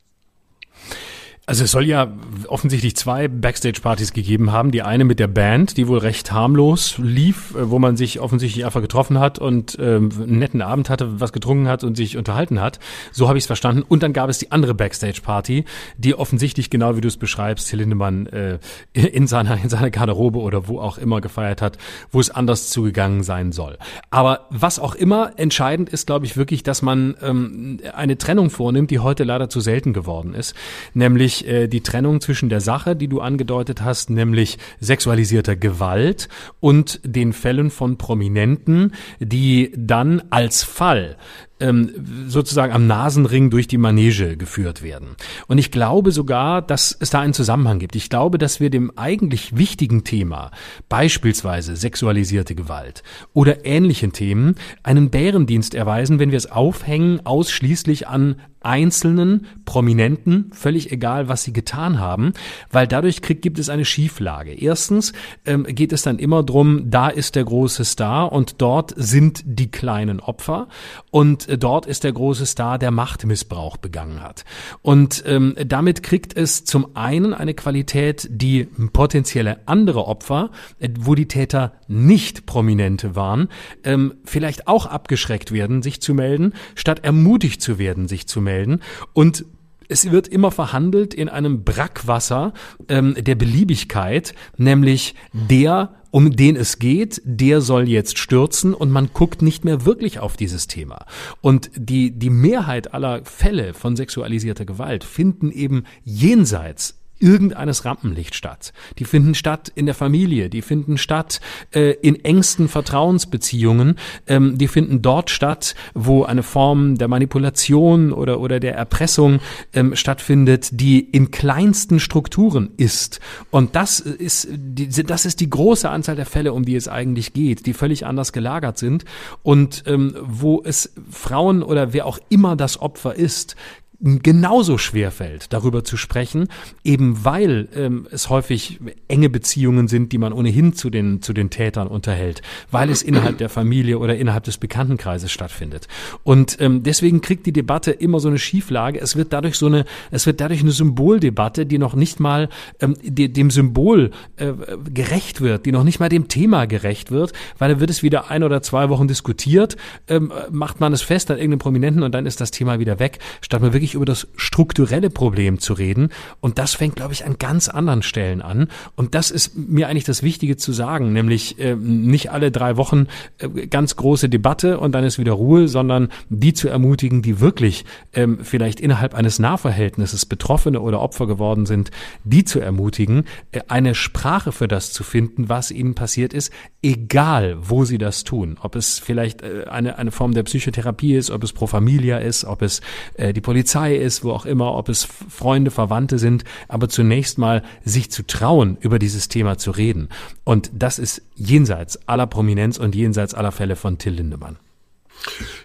Also es soll ja offensichtlich zwei Backstage-Partys gegeben haben. Die eine mit der Band, die wohl recht harmlos lief, äh, wo man sich offensichtlich einfach getroffen hat und ähm, einen netten Abend hatte, was getrunken hat und sich unterhalten hat. So habe ich es verstanden. Und dann gab es die andere Backstage-Party, die offensichtlich, genau wie du es beschreibst, Till Lindemann äh, in, seiner, in seiner Garderobe oder wo auch immer gefeiert hat, wo es anders zugegangen sein soll. Aber was auch immer entscheidend ist, glaube ich wirklich, dass man ähm, eine Trennung vornimmt, die heute leider zu selten geworden ist. Nämlich äh, die Trennung zwischen der Sache, die du angedeutet hast, nämlich sexualisierter Gewalt und den Fällen von Prominenten, die dann als Fall ähm, sozusagen am Nasenring durch die Manege geführt werden. Und ich glaube sogar, dass es da einen Zusammenhang gibt. Ich glaube, dass wir dem eigentlich wichtigen Thema, beispielsweise sexualisierte Gewalt oder ähnlichen Themen, einen Bärendienst erweisen, wenn wir es aufhängen ausschließlich an einzelnen Prominenten, völlig egal, was sie getan haben, weil dadurch kriegt, gibt es eine Schieflage. Erstens ähm, geht es dann immer drum, da ist der große Star und dort sind die kleinen Opfer und äh, dort ist der große Star, der Machtmissbrauch begangen hat. Und ähm, damit kriegt es zum einen eine Qualität, die potenzielle andere Opfer, äh, wo die Täter nicht Prominente waren, ähm, vielleicht auch abgeschreckt werden, sich zu melden, statt ermutigt zu werden, sich zu melden melden. Und es wird immer verhandelt in einem Brackwasser ähm, der Beliebigkeit, nämlich der, um den es geht, der soll jetzt stürzen und man guckt nicht mehr wirklich auf dieses Thema. Und die, die Mehrheit aller Fälle von sexualisierter Gewalt finden eben jenseits irgendeines Rampenlicht statt. Die finden statt in der Familie, die finden statt äh, in engsten Vertrauensbeziehungen, ähm, die finden dort statt, wo eine Form der Manipulation oder, oder der Erpressung ähm, stattfindet, die in kleinsten Strukturen ist. Und das ist, die, das ist die große Anzahl der Fälle, um die es eigentlich geht, die völlig anders gelagert sind und ähm, wo es Frauen oder wer auch immer das Opfer ist, genauso schwer fällt, darüber zu sprechen, eben weil ähm, es häufig enge Beziehungen sind, die man ohnehin zu den, zu den Tätern unterhält, weil es innerhalb der Familie oder innerhalb des Bekanntenkreises stattfindet. Und ähm, deswegen kriegt die Debatte immer so eine Schieflage. Es wird dadurch so eine, es wird dadurch eine Symboldebatte, die noch nicht mal ähm, die, dem Symbol äh, gerecht wird, die noch nicht mal dem Thema gerecht wird, weil da wird es wieder ein oder zwei Wochen diskutiert, ähm, macht man es fest an irgendeinem Prominenten und dann ist das Thema wieder weg, statt man wirklich wirklich über das strukturelle Problem zu reden. Und das fängt, glaube ich, an ganz anderen Stellen an. Und das ist mir eigentlich das Wichtige zu sagen, nämlich äh, nicht alle drei Wochen äh, ganz große Debatte und dann ist wieder Ruhe, sondern die zu ermutigen, die wirklich ähm, vielleicht innerhalb eines Nahverhältnisses Betroffene oder Opfer geworden sind, die zu ermutigen, äh, eine Sprache für das zu finden, was ihnen passiert ist, egal wo sie das tun. Ob es vielleicht äh, eine, eine Form der Psychotherapie ist, ob es Pro Familia ist, ob es äh, die Polizei Polizei ist, wo auch immer, ob es Freunde, Verwandte sind, aber zunächst mal sich zu trauen, über dieses Thema zu reden. Und das ist jenseits aller Prominenz und jenseits aller Fälle von Till Lindemann.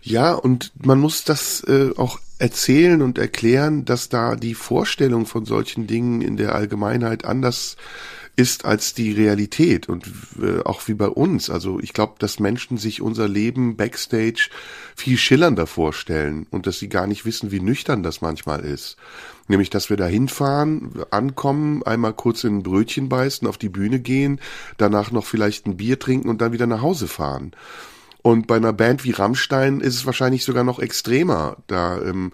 Ja, und man muss das äh, auch erzählen und erklären, dass da die Vorstellung von solchen Dingen in der Allgemeinheit anders ist als die Realität und äh, auch wie bei uns. Also ich glaube, dass Menschen sich unser Leben backstage viel schillernder vorstellen und dass sie gar nicht wissen, wie nüchtern das manchmal ist. Nämlich, dass wir da hinfahren, ankommen, einmal kurz in ein Brötchen beißen, auf die Bühne gehen, danach noch vielleicht ein Bier trinken und dann wieder nach Hause fahren. Und bei einer Band wie Rammstein ist es wahrscheinlich sogar noch extremer. Da, ähm,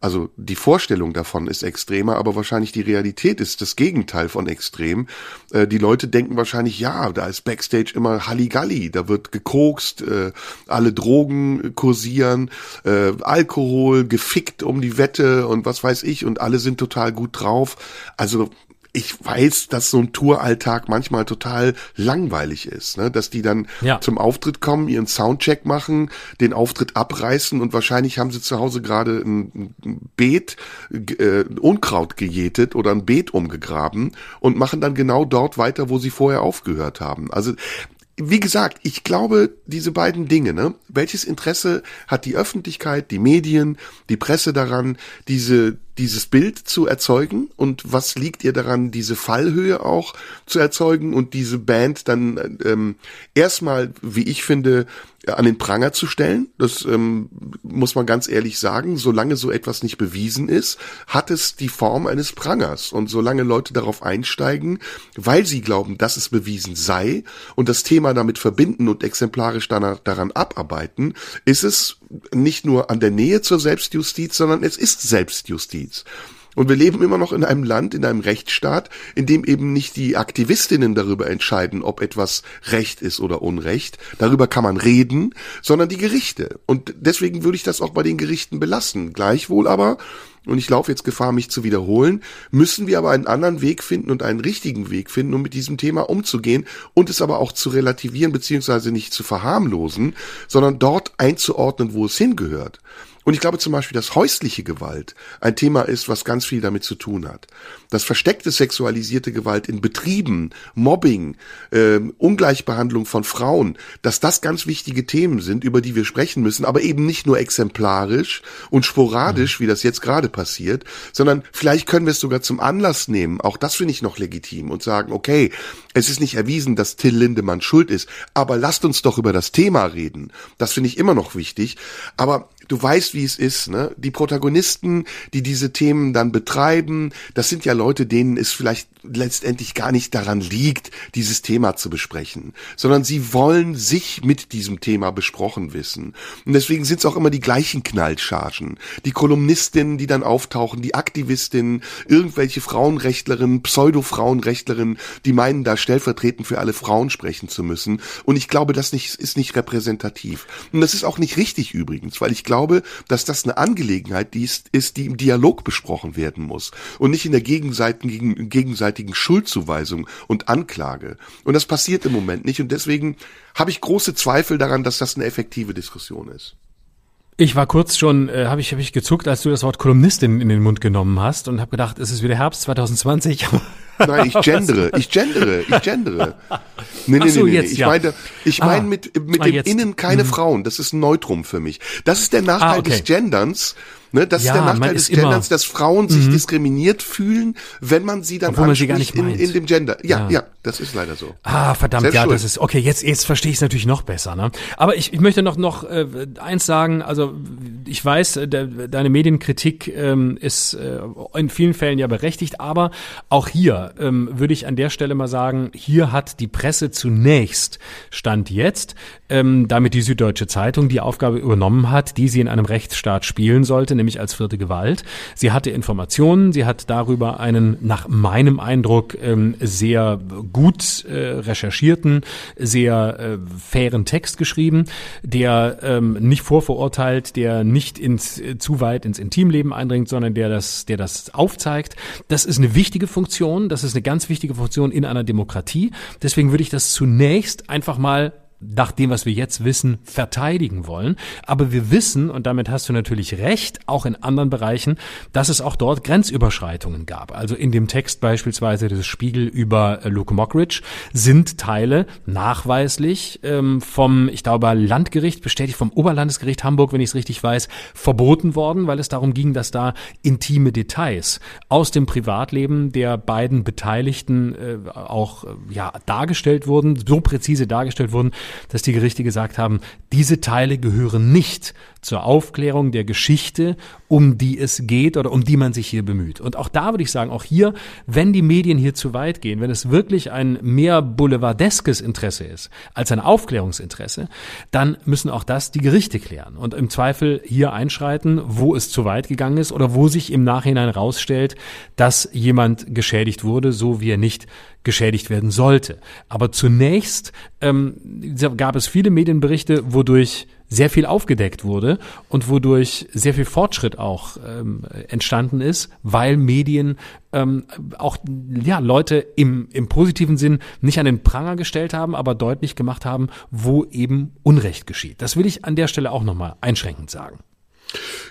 also die Vorstellung davon ist extremer, aber wahrscheinlich die Realität ist das Gegenteil von extrem. Äh, die Leute denken wahrscheinlich, ja, da ist Backstage immer Halligalli, da wird gekokst, äh, alle Drogen kursieren, äh, Alkohol, gefickt um die Wette und was weiß ich und alle sind total gut drauf. Also ich weiß, dass so ein Touralltag manchmal total langweilig ist, ne? dass die dann ja. zum Auftritt kommen, ihren Soundcheck machen, den Auftritt abreißen und wahrscheinlich haben sie zu Hause gerade ein, ein Beet, äh, Unkraut gejätet oder ein Beet umgegraben und machen dann genau dort weiter, wo sie vorher aufgehört haben. Also wie gesagt, ich glaube, diese beiden Dinge, ne? Welches Interesse hat die Öffentlichkeit, die Medien, die Presse daran, diese, dieses Bild zu erzeugen? Und was liegt ihr daran, diese Fallhöhe auch zu erzeugen und diese Band dann ähm, erstmal, wie ich finde, an den Pranger zu stellen. Das ähm, muss man ganz ehrlich sagen. Solange so etwas nicht bewiesen ist, hat es die Form eines Prangers. Und solange Leute darauf einsteigen, weil sie glauben, dass es bewiesen sei und das Thema damit verbinden und exemplarisch danach, daran abarbeiten, ist es nicht nur an der Nähe zur Selbstjustiz, sondern es ist Selbstjustiz. Und wir leben immer noch in einem Land, in einem Rechtsstaat, in dem eben nicht die Aktivistinnen darüber entscheiden, ob etwas Recht ist oder Unrecht. Darüber kann man reden, sondern die Gerichte. Und deswegen würde ich das auch bei den Gerichten belassen. Gleichwohl aber und ich laufe jetzt Gefahr, mich zu wiederholen, müssen wir aber einen anderen Weg finden und einen richtigen Weg finden, um mit diesem Thema umzugehen und es aber auch zu relativieren beziehungsweise nicht zu verharmlosen, sondern dort einzuordnen, wo es hingehört. Und ich glaube zum Beispiel, dass häusliche Gewalt ein Thema ist, was ganz viel damit zu tun hat. Dass versteckte sexualisierte Gewalt in Betrieben, Mobbing, äh, Ungleichbehandlung von Frauen, dass das ganz wichtige Themen sind, über die wir sprechen müssen, aber eben nicht nur exemplarisch und sporadisch, mhm. wie das jetzt gerade passiert, sondern vielleicht können wir es sogar zum Anlass nehmen, auch das finde ich noch legitim und sagen, okay, es ist nicht erwiesen, dass Till Lindemann schuld ist, aber lasst uns doch über das Thema reden. Das finde ich immer noch wichtig. Aber du weißt, wie es ist, ne? Die Protagonisten, die diese Themen dann betreiben, das sind ja Leute, denen es vielleicht letztendlich gar nicht daran liegt, dieses Thema zu besprechen, sondern sie wollen sich mit diesem Thema besprochen wissen. Und deswegen sind es auch immer die gleichen Knallchargen. Die Kolumnistinnen, die dann auftauchen, die Aktivistinnen, irgendwelche Frauenrechtlerinnen, Pseudo-Frauenrechtlerinnen, die meinen, da stellvertretend für alle Frauen sprechen zu müssen. Und ich glaube, das nicht, ist nicht repräsentativ. Und das ist auch nicht richtig übrigens, weil ich glaube, dass das eine Angelegenheit ist die im Dialog besprochen werden muss und nicht in der gegenseitigen, gegenseitigen Schuldzuweisung und Anklage. Und das passiert im Moment nicht. Und deswegen habe ich große Zweifel daran, dass das eine effektive Diskussion ist. Ich war kurz schon, äh, habe ich, hab ich gezuckt, als du das Wort Kolumnistin in den Mund genommen hast und habe gedacht, es ist wieder Herbst 2020. [LAUGHS] [LAUGHS] Nein, ich [LAUGHS] gendere, ich gendere, ich gendere. Nee, nee, so, nee, nee, jetzt, Ich ja. meine, ich meine ah, mit, mit ah, dem jetzt. Innen keine mhm. Frauen. Das ist ein Neutrum für mich. Das ist der Nachteil ah, okay. des Genderns. Ne, das ja, ist der Nachteil des Genderns, dass Frauen sich mhm. diskriminiert fühlen, wenn man sie dann Obwohl man sie gar nicht in, in, dem Gender. Ja, ja, ja, das ist leider so. Ah, verdammt, Selbst ja, schuld. das ist okay. Jetzt, jetzt verstehe ich es natürlich noch besser. Ne? Aber ich, ich möchte noch noch äh, eins sagen. Also ich weiß, äh, de, deine Medienkritik ähm, ist äh, in vielen Fällen ja berechtigt, aber auch hier ähm, würde ich an der Stelle mal sagen, hier hat die Presse zunächst stand jetzt, ähm, damit die Süddeutsche Zeitung die Aufgabe übernommen hat, die sie in einem Rechtsstaat spielen sollte nämlich als vierte Gewalt. Sie hatte Informationen, sie hat darüber einen nach meinem Eindruck ähm, sehr gut äh, recherchierten, sehr äh, fairen Text geschrieben, der ähm, nicht vorverurteilt, der nicht ins äh, zu weit ins Intimleben eindringt, sondern der das, der das aufzeigt. Das ist eine wichtige Funktion, das ist eine ganz wichtige Funktion in einer Demokratie. Deswegen würde ich das zunächst einfach mal nach dem, was wir jetzt wissen, verteidigen wollen. Aber wir wissen, und damit hast du natürlich recht, auch in anderen Bereichen, dass es auch dort Grenzüberschreitungen gab. Also in dem Text beispielsweise des Spiegel über äh, Luke Mockridge sind Teile nachweislich ähm, vom, ich glaube, Landgericht, bestätigt vom Oberlandesgericht Hamburg, wenn ich es richtig weiß, verboten worden, weil es darum ging, dass da intime Details aus dem Privatleben der beiden Beteiligten äh, auch äh, ja, dargestellt wurden, so präzise dargestellt wurden, dass die Gerichte gesagt haben, diese Teile gehören nicht zur Aufklärung der Geschichte, um die es geht oder um die man sich hier bemüht. Und auch da würde ich sagen, auch hier, wenn die Medien hier zu weit gehen, wenn es wirklich ein mehr boulevardeskes Interesse ist als ein Aufklärungsinteresse, dann müssen auch das die Gerichte klären und im Zweifel hier einschreiten, wo es zu weit gegangen ist oder wo sich im Nachhinein rausstellt, dass jemand geschädigt wurde, so wie er nicht geschädigt werden sollte. Aber zunächst ähm, gab es viele Medienberichte, wodurch sehr viel aufgedeckt wurde und wodurch sehr viel Fortschritt auch ähm, entstanden ist, weil Medien ähm, auch ja Leute im im positiven Sinn nicht an den Pranger gestellt haben, aber deutlich gemacht haben, wo eben Unrecht geschieht. Das will ich an der Stelle auch nochmal einschränkend sagen.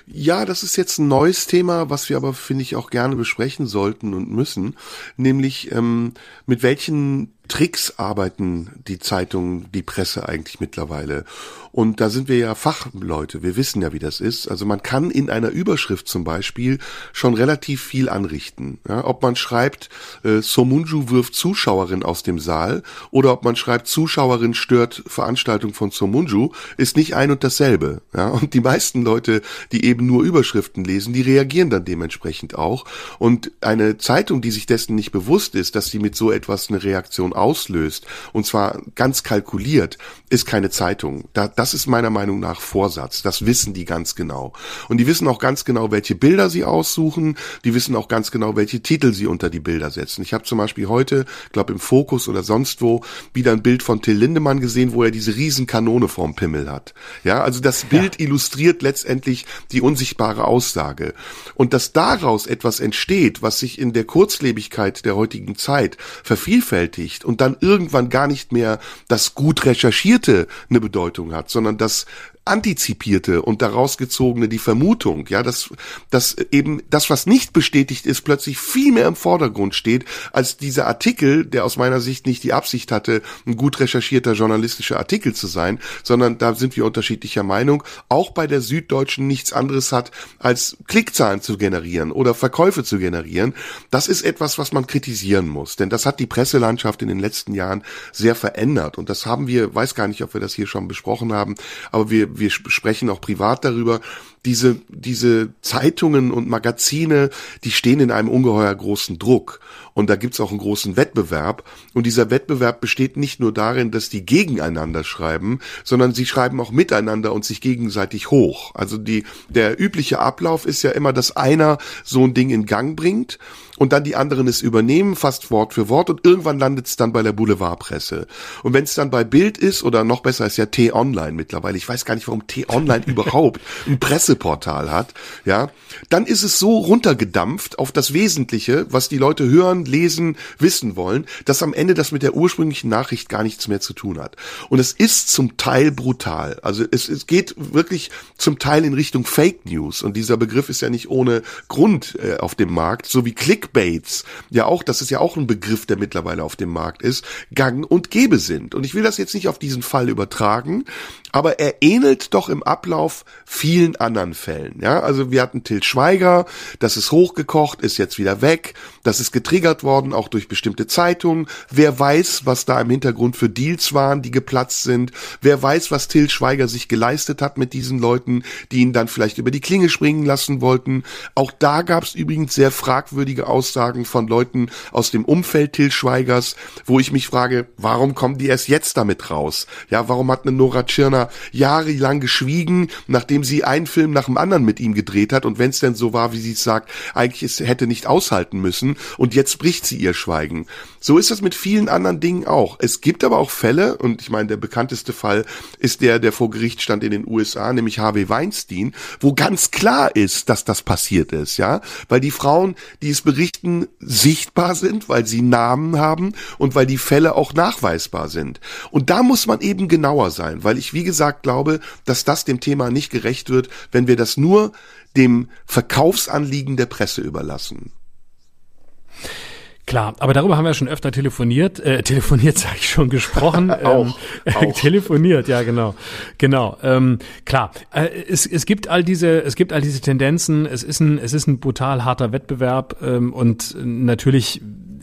Ja, das ist jetzt ein neues Thema, was wir aber, finde ich, auch gerne besprechen sollten und müssen, nämlich ähm, mit welchen Tricks arbeiten die Zeitungen, die Presse eigentlich mittlerweile. Und da sind wir ja Fachleute. Wir wissen ja, wie das ist. Also man kann in einer Überschrift zum Beispiel schon relativ viel anrichten. Ja, ob man schreibt, äh, Somunju wirft Zuschauerin aus dem Saal oder ob man schreibt, Zuschauerin stört Veranstaltung von Somunju, ist nicht ein und dasselbe. Ja, und die meisten Leute, die eben nur Überschriften lesen, die reagieren dann dementsprechend auch. Und eine Zeitung, die sich dessen nicht bewusst ist, dass sie mit so etwas eine Reaktion auslöst, und zwar ganz kalkuliert, ist keine Zeitung. Da, das ist meiner Meinung nach Vorsatz. Das wissen die ganz genau. Und die wissen auch ganz genau, welche Bilder sie aussuchen. Die wissen auch ganz genau, welche Titel sie unter die Bilder setzen. Ich habe zum Beispiel heute, glaube im Fokus oder sonst wo, wieder ein Bild von Till Lindemann gesehen, wo er diese Riesenkanone vorm Pimmel hat. Ja, also das Bild ja. illustriert letztendlich die unsichtbare Aussage. Und dass daraus etwas entsteht, was sich in der Kurzlebigkeit der heutigen Zeit vervielfältigt und dann irgendwann gar nicht mehr das gut recherchierte eine Bedeutung hat, sondern das antizipierte und daraus gezogene die Vermutung, ja, dass, dass eben das, was nicht bestätigt ist, plötzlich viel mehr im Vordergrund steht, als dieser Artikel, der aus meiner Sicht nicht die Absicht hatte, ein gut recherchierter journalistischer Artikel zu sein, sondern da sind wir unterschiedlicher Meinung, auch bei der Süddeutschen nichts anderes hat, als Klickzahlen zu generieren oder Verkäufe zu generieren. Das ist etwas, was man kritisieren muss, denn das hat die Presselandschaft in den letzten Jahren sehr verändert und das haben wir, weiß gar nicht, ob wir das hier schon besprochen haben, aber wir wir sprechen auch privat darüber, diese, diese Zeitungen und Magazine, die stehen in einem ungeheuer großen Druck. Und da gibt's auch einen großen Wettbewerb. Und dieser Wettbewerb besteht nicht nur darin, dass die gegeneinander schreiben, sondern sie schreiben auch miteinander und sich gegenseitig hoch. Also die, der übliche Ablauf ist ja immer, dass einer so ein Ding in Gang bringt und dann die anderen es übernehmen, fast Wort für Wort und irgendwann landet es dann bei der Boulevardpresse. Und wenn es dann bei Bild ist oder noch besser ist ja T-Online mittlerweile, ich weiß gar nicht, warum T-Online [LAUGHS] überhaupt ein Presseportal hat, ja, dann ist es so runtergedampft auf das Wesentliche, was die Leute hören, lesen, wissen wollen, dass am Ende das mit der ursprünglichen Nachricht gar nichts mehr zu tun hat. Und es ist zum Teil brutal. Also es, es geht wirklich zum Teil in Richtung Fake News und dieser Begriff ist ja nicht ohne Grund äh, auf dem Markt, so wie Click Clickbaits, ja auch, das ist ja auch ein Begriff, der mittlerweile auf dem Markt ist, gang und gäbe sind. Und ich will das jetzt nicht auf diesen Fall übertragen, aber er ähnelt doch im Ablauf vielen anderen Fällen. Ja, also wir hatten Till Schweiger, das ist hochgekocht, ist jetzt wieder weg, das ist getriggert worden, auch durch bestimmte Zeitungen. Wer weiß, was da im Hintergrund für Deals waren, die geplatzt sind. Wer weiß, was Till Schweiger sich geleistet hat mit diesen Leuten, die ihn dann vielleicht über die Klinge springen lassen wollten. Auch da gab es übrigens sehr fragwürdige Aussagen von Leuten aus dem Umfeld Till Schweigers, wo ich mich frage, warum kommen die erst jetzt damit raus? Ja, warum hat eine Nora Tschirner jahrelang geschwiegen, nachdem sie einen Film nach dem anderen mit ihm gedreht hat und wenn es denn so war, wie sie es sagt, eigentlich es hätte nicht aushalten müssen und jetzt bricht sie ihr Schweigen. So ist das mit vielen anderen Dingen auch. Es gibt aber auch Fälle und ich meine, der bekannteste Fall ist der, der vor Gericht stand in den USA, nämlich Harvey Weinstein, wo ganz klar ist, dass das passiert ist, ja, weil die Frauen, die es berichten, sichtbar sind, weil sie Namen haben und weil die Fälle auch nachweisbar sind. Und da muss man eben genauer sein, weil ich, wie gesagt, glaube, dass das dem Thema nicht gerecht wird, wenn wir das nur dem Verkaufsanliegen der Presse überlassen. Klar, aber darüber haben wir schon öfter telefoniert, äh, [LAUGHS] telefoniert sage ich schon, gesprochen. [LAUGHS] auch, ähm, [LAUGHS] auch. telefoniert, ja genau, genau. Ähm, klar, äh, es, es gibt all diese, es gibt all diese Tendenzen. Es ist ein, es ist ein brutal harter Wettbewerb ähm, und natürlich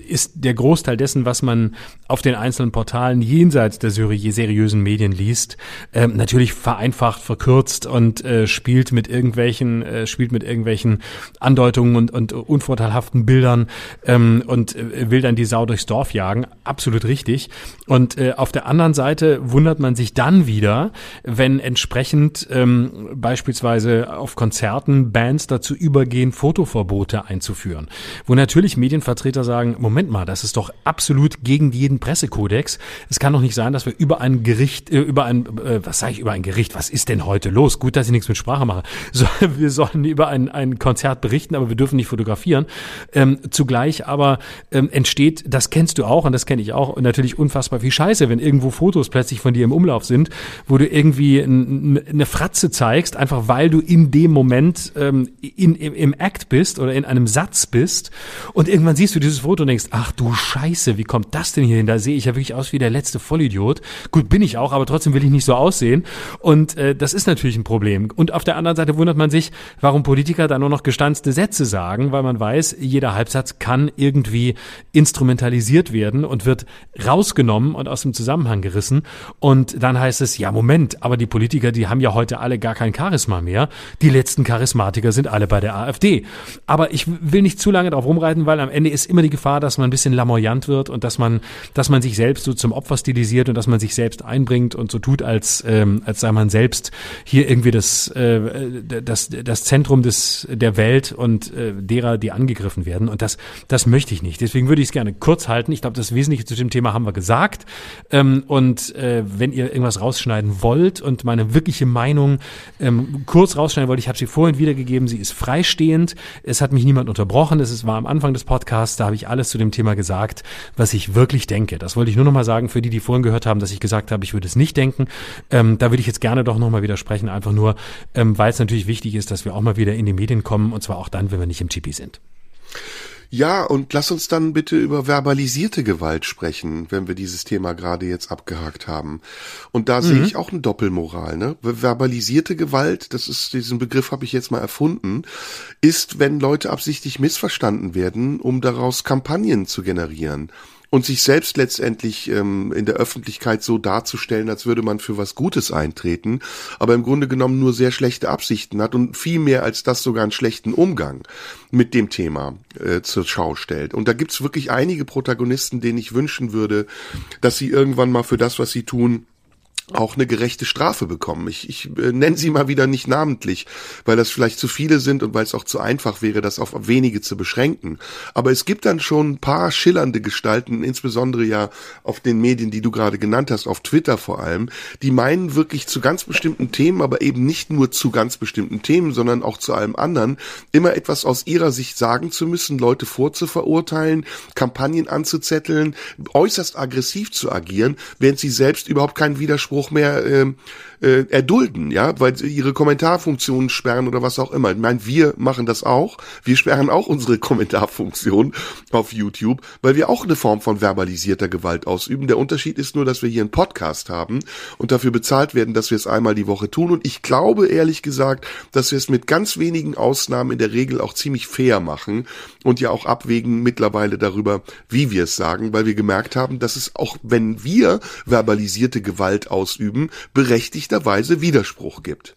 ist der Großteil dessen, was man auf den einzelnen Portalen jenseits der seriösen Medien liest, äh, natürlich vereinfacht, verkürzt und äh, spielt mit irgendwelchen, äh, spielt mit irgendwelchen Andeutungen und, und unvorteilhaften Bildern ähm, und äh, will dann die Sau durchs Dorf jagen. Absolut richtig. Und auf der anderen Seite wundert man sich dann wieder, wenn entsprechend ähm, beispielsweise auf Konzerten Bands dazu übergehen, Fotoverbote einzuführen. Wo natürlich Medienvertreter sagen, Moment, Moment mal, das ist doch absolut gegen jeden Pressekodex. Es kann doch nicht sein, dass wir über ein Gericht, äh, über ein, äh, was sage ich über ein Gericht, was ist denn heute los? Gut, dass ich nichts mit Sprache mache. [LAUGHS] So, wir sollen über ein, ein Konzert berichten, aber wir dürfen nicht fotografieren. Ähm, zugleich aber ähm, entsteht, das kennst du auch und das kenne ich auch, natürlich unfassbar viel Scheiße, wenn irgendwo Fotos plötzlich von dir im Umlauf sind, wo du irgendwie eine Fratze zeigst, einfach weil du in dem Moment ähm, in, im, im Act bist oder in einem Satz bist und irgendwann siehst du dieses Foto und denkst, ach du Scheiße, wie kommt das denn hier hin? Da sehe ich ja wirklich aus wie der letzte Vollidiot. Gut, bin ich auch, aber trotzdem will ich nicht so aussehen. Und äh, das ist natürlich ein Problem. Und auf der anderen Seite wundert man sich, warum Politiker da nur noch gestanzte Sätze sagen, weil man weiß, jeder Halbsatz kann irgendwie instrumentalisiert werden und wird rausgenommen und aus dem Zusammenhang gerissen. Und dann heißt es, ja, Moment, aber die Politiker, die haben ja heute alle gar kein Charisma mehr. Die letzten Charismatiker sind alle bei der AfD. Aber ich will nicht zu lange drauf rumreiten, weil am Ende ist immer die Gefahr, dass man ein bisschen lamoyant wird und dass man, dass man sich selbst so zum Opfer stilisiert und dass man sich selbst einbringt und so tut, als, ähm, als sei man selbst hier irgendwie das, äh, das, das Zentrum des, der Welt und äh, derer, die angegriffen werden. Und das, das möchte ich nicht. Deswegen würde ich es gerne kurz halten. Ich glaube, das Wesentliche zu dem Thema haben wir gesagt. Ähm, und äh, wenn ihr irgendwas rausschneiden wollt und meine wirkliche Meinung ähm, kurz rausschneiden wollt, ich habe sie vorhin wiedergegeben, sie ist freistehend. Es hat mich niemand unterbrochen. Es war am Anfang des Podcasts, da habe ich alles zu dem Thema gesagt, was ich wirklich denke. Das wollte ich nur noch mal sagen für die, die vorhin gehört haben, dass ich gesagt habe, ich würde es nicht denken. Ähm, da würde ich jetzt gerne doch noch mal widersprechen, einfach nur, ähm, weil es natürlich wichtig ist, dass wir auch mal wieder in die Medien kommen und zwar auch dann, wenn wir nicht im GP sind. Ja, und lass uns dann bitte über verbalisierte Gewalt sprechen, wenn wir dieses Thema gerade jetzt abgehakt haben. Und da mhm. sehe ich auch eine Doppelmoral. Ne? Verbalisierte Gewalt, das ist diesen Begriff habe ich jetzt mal erfunden, ist, wenn Leute absichtlich missverstanden werden, um daraus Kampagnen zu generieren und sich selbst letztendlich ähm, in der Öffentlichkeit so darzustellen, als würde man für was Gutes eintreten, aber im Grunde genommen nur sehr schlechte Absichten hat und viel mehr als das sogar einen schlechten Umgang mit dem Thema äh, zur Schau stellt. Und da gibt's wirklich einige Protagonisten, denen ich wünschen würde, dass sie irgendwann mal für das, was sie tun, auch eine gerechte Strafe bekommen. Ich, ich äh, nenne sie mal wieder nicht namentlich, weil das vielleicht zu viele sind und weil es auch zu einfach wäre, das auf wenige zu beschränken. Aber es gibt dann schon ein paar schillernde Gestalten, insbesondere ja auf den Medien, die du gerade genannt hast, auf Twitter vor allem, die meinen wirklich zu ganz bestimmten Themen, aber eben nicht nur zu ganz bestimmten Themen, sondern auch zu allem anderen, immer etwas aus ihrer Sicht sagen zu müssen, Leute vorzuverurteilen, Kampagnen anzuzetteln, äußerst aggressiv zu agieren, während sie selbst überhaupt keinen Widerspruch Widerspruch mehr äh, äh, erdulden, ja, weil sie ihre Kommentarfunktionen sperren oder was auch immer. Ich meine, wir machen das auch. Wir sperren auch unsere [LAUGHS] Kommentarfunktion auf YouTube, weil wir auch eine Form von verbalisierter Gewalt ausüben. Der Unterschied ist nur, dass wir hier einen Podcast haben und dafür bezahlt werden, dass wir es einmal die Woche tun. Und ich glaube ehrlich gesagt, dass wir es mit ganz wenigen Ausnahmen in der Regel auch ziemlich fair machen und ja auch abwägen mittlerweile darüber, wie wir es sagen, weil wir gemerkt haben, dass es auch, wenn wir verbalisierte Gewalt ausüben, berechtigterweise Widerspruch gibt.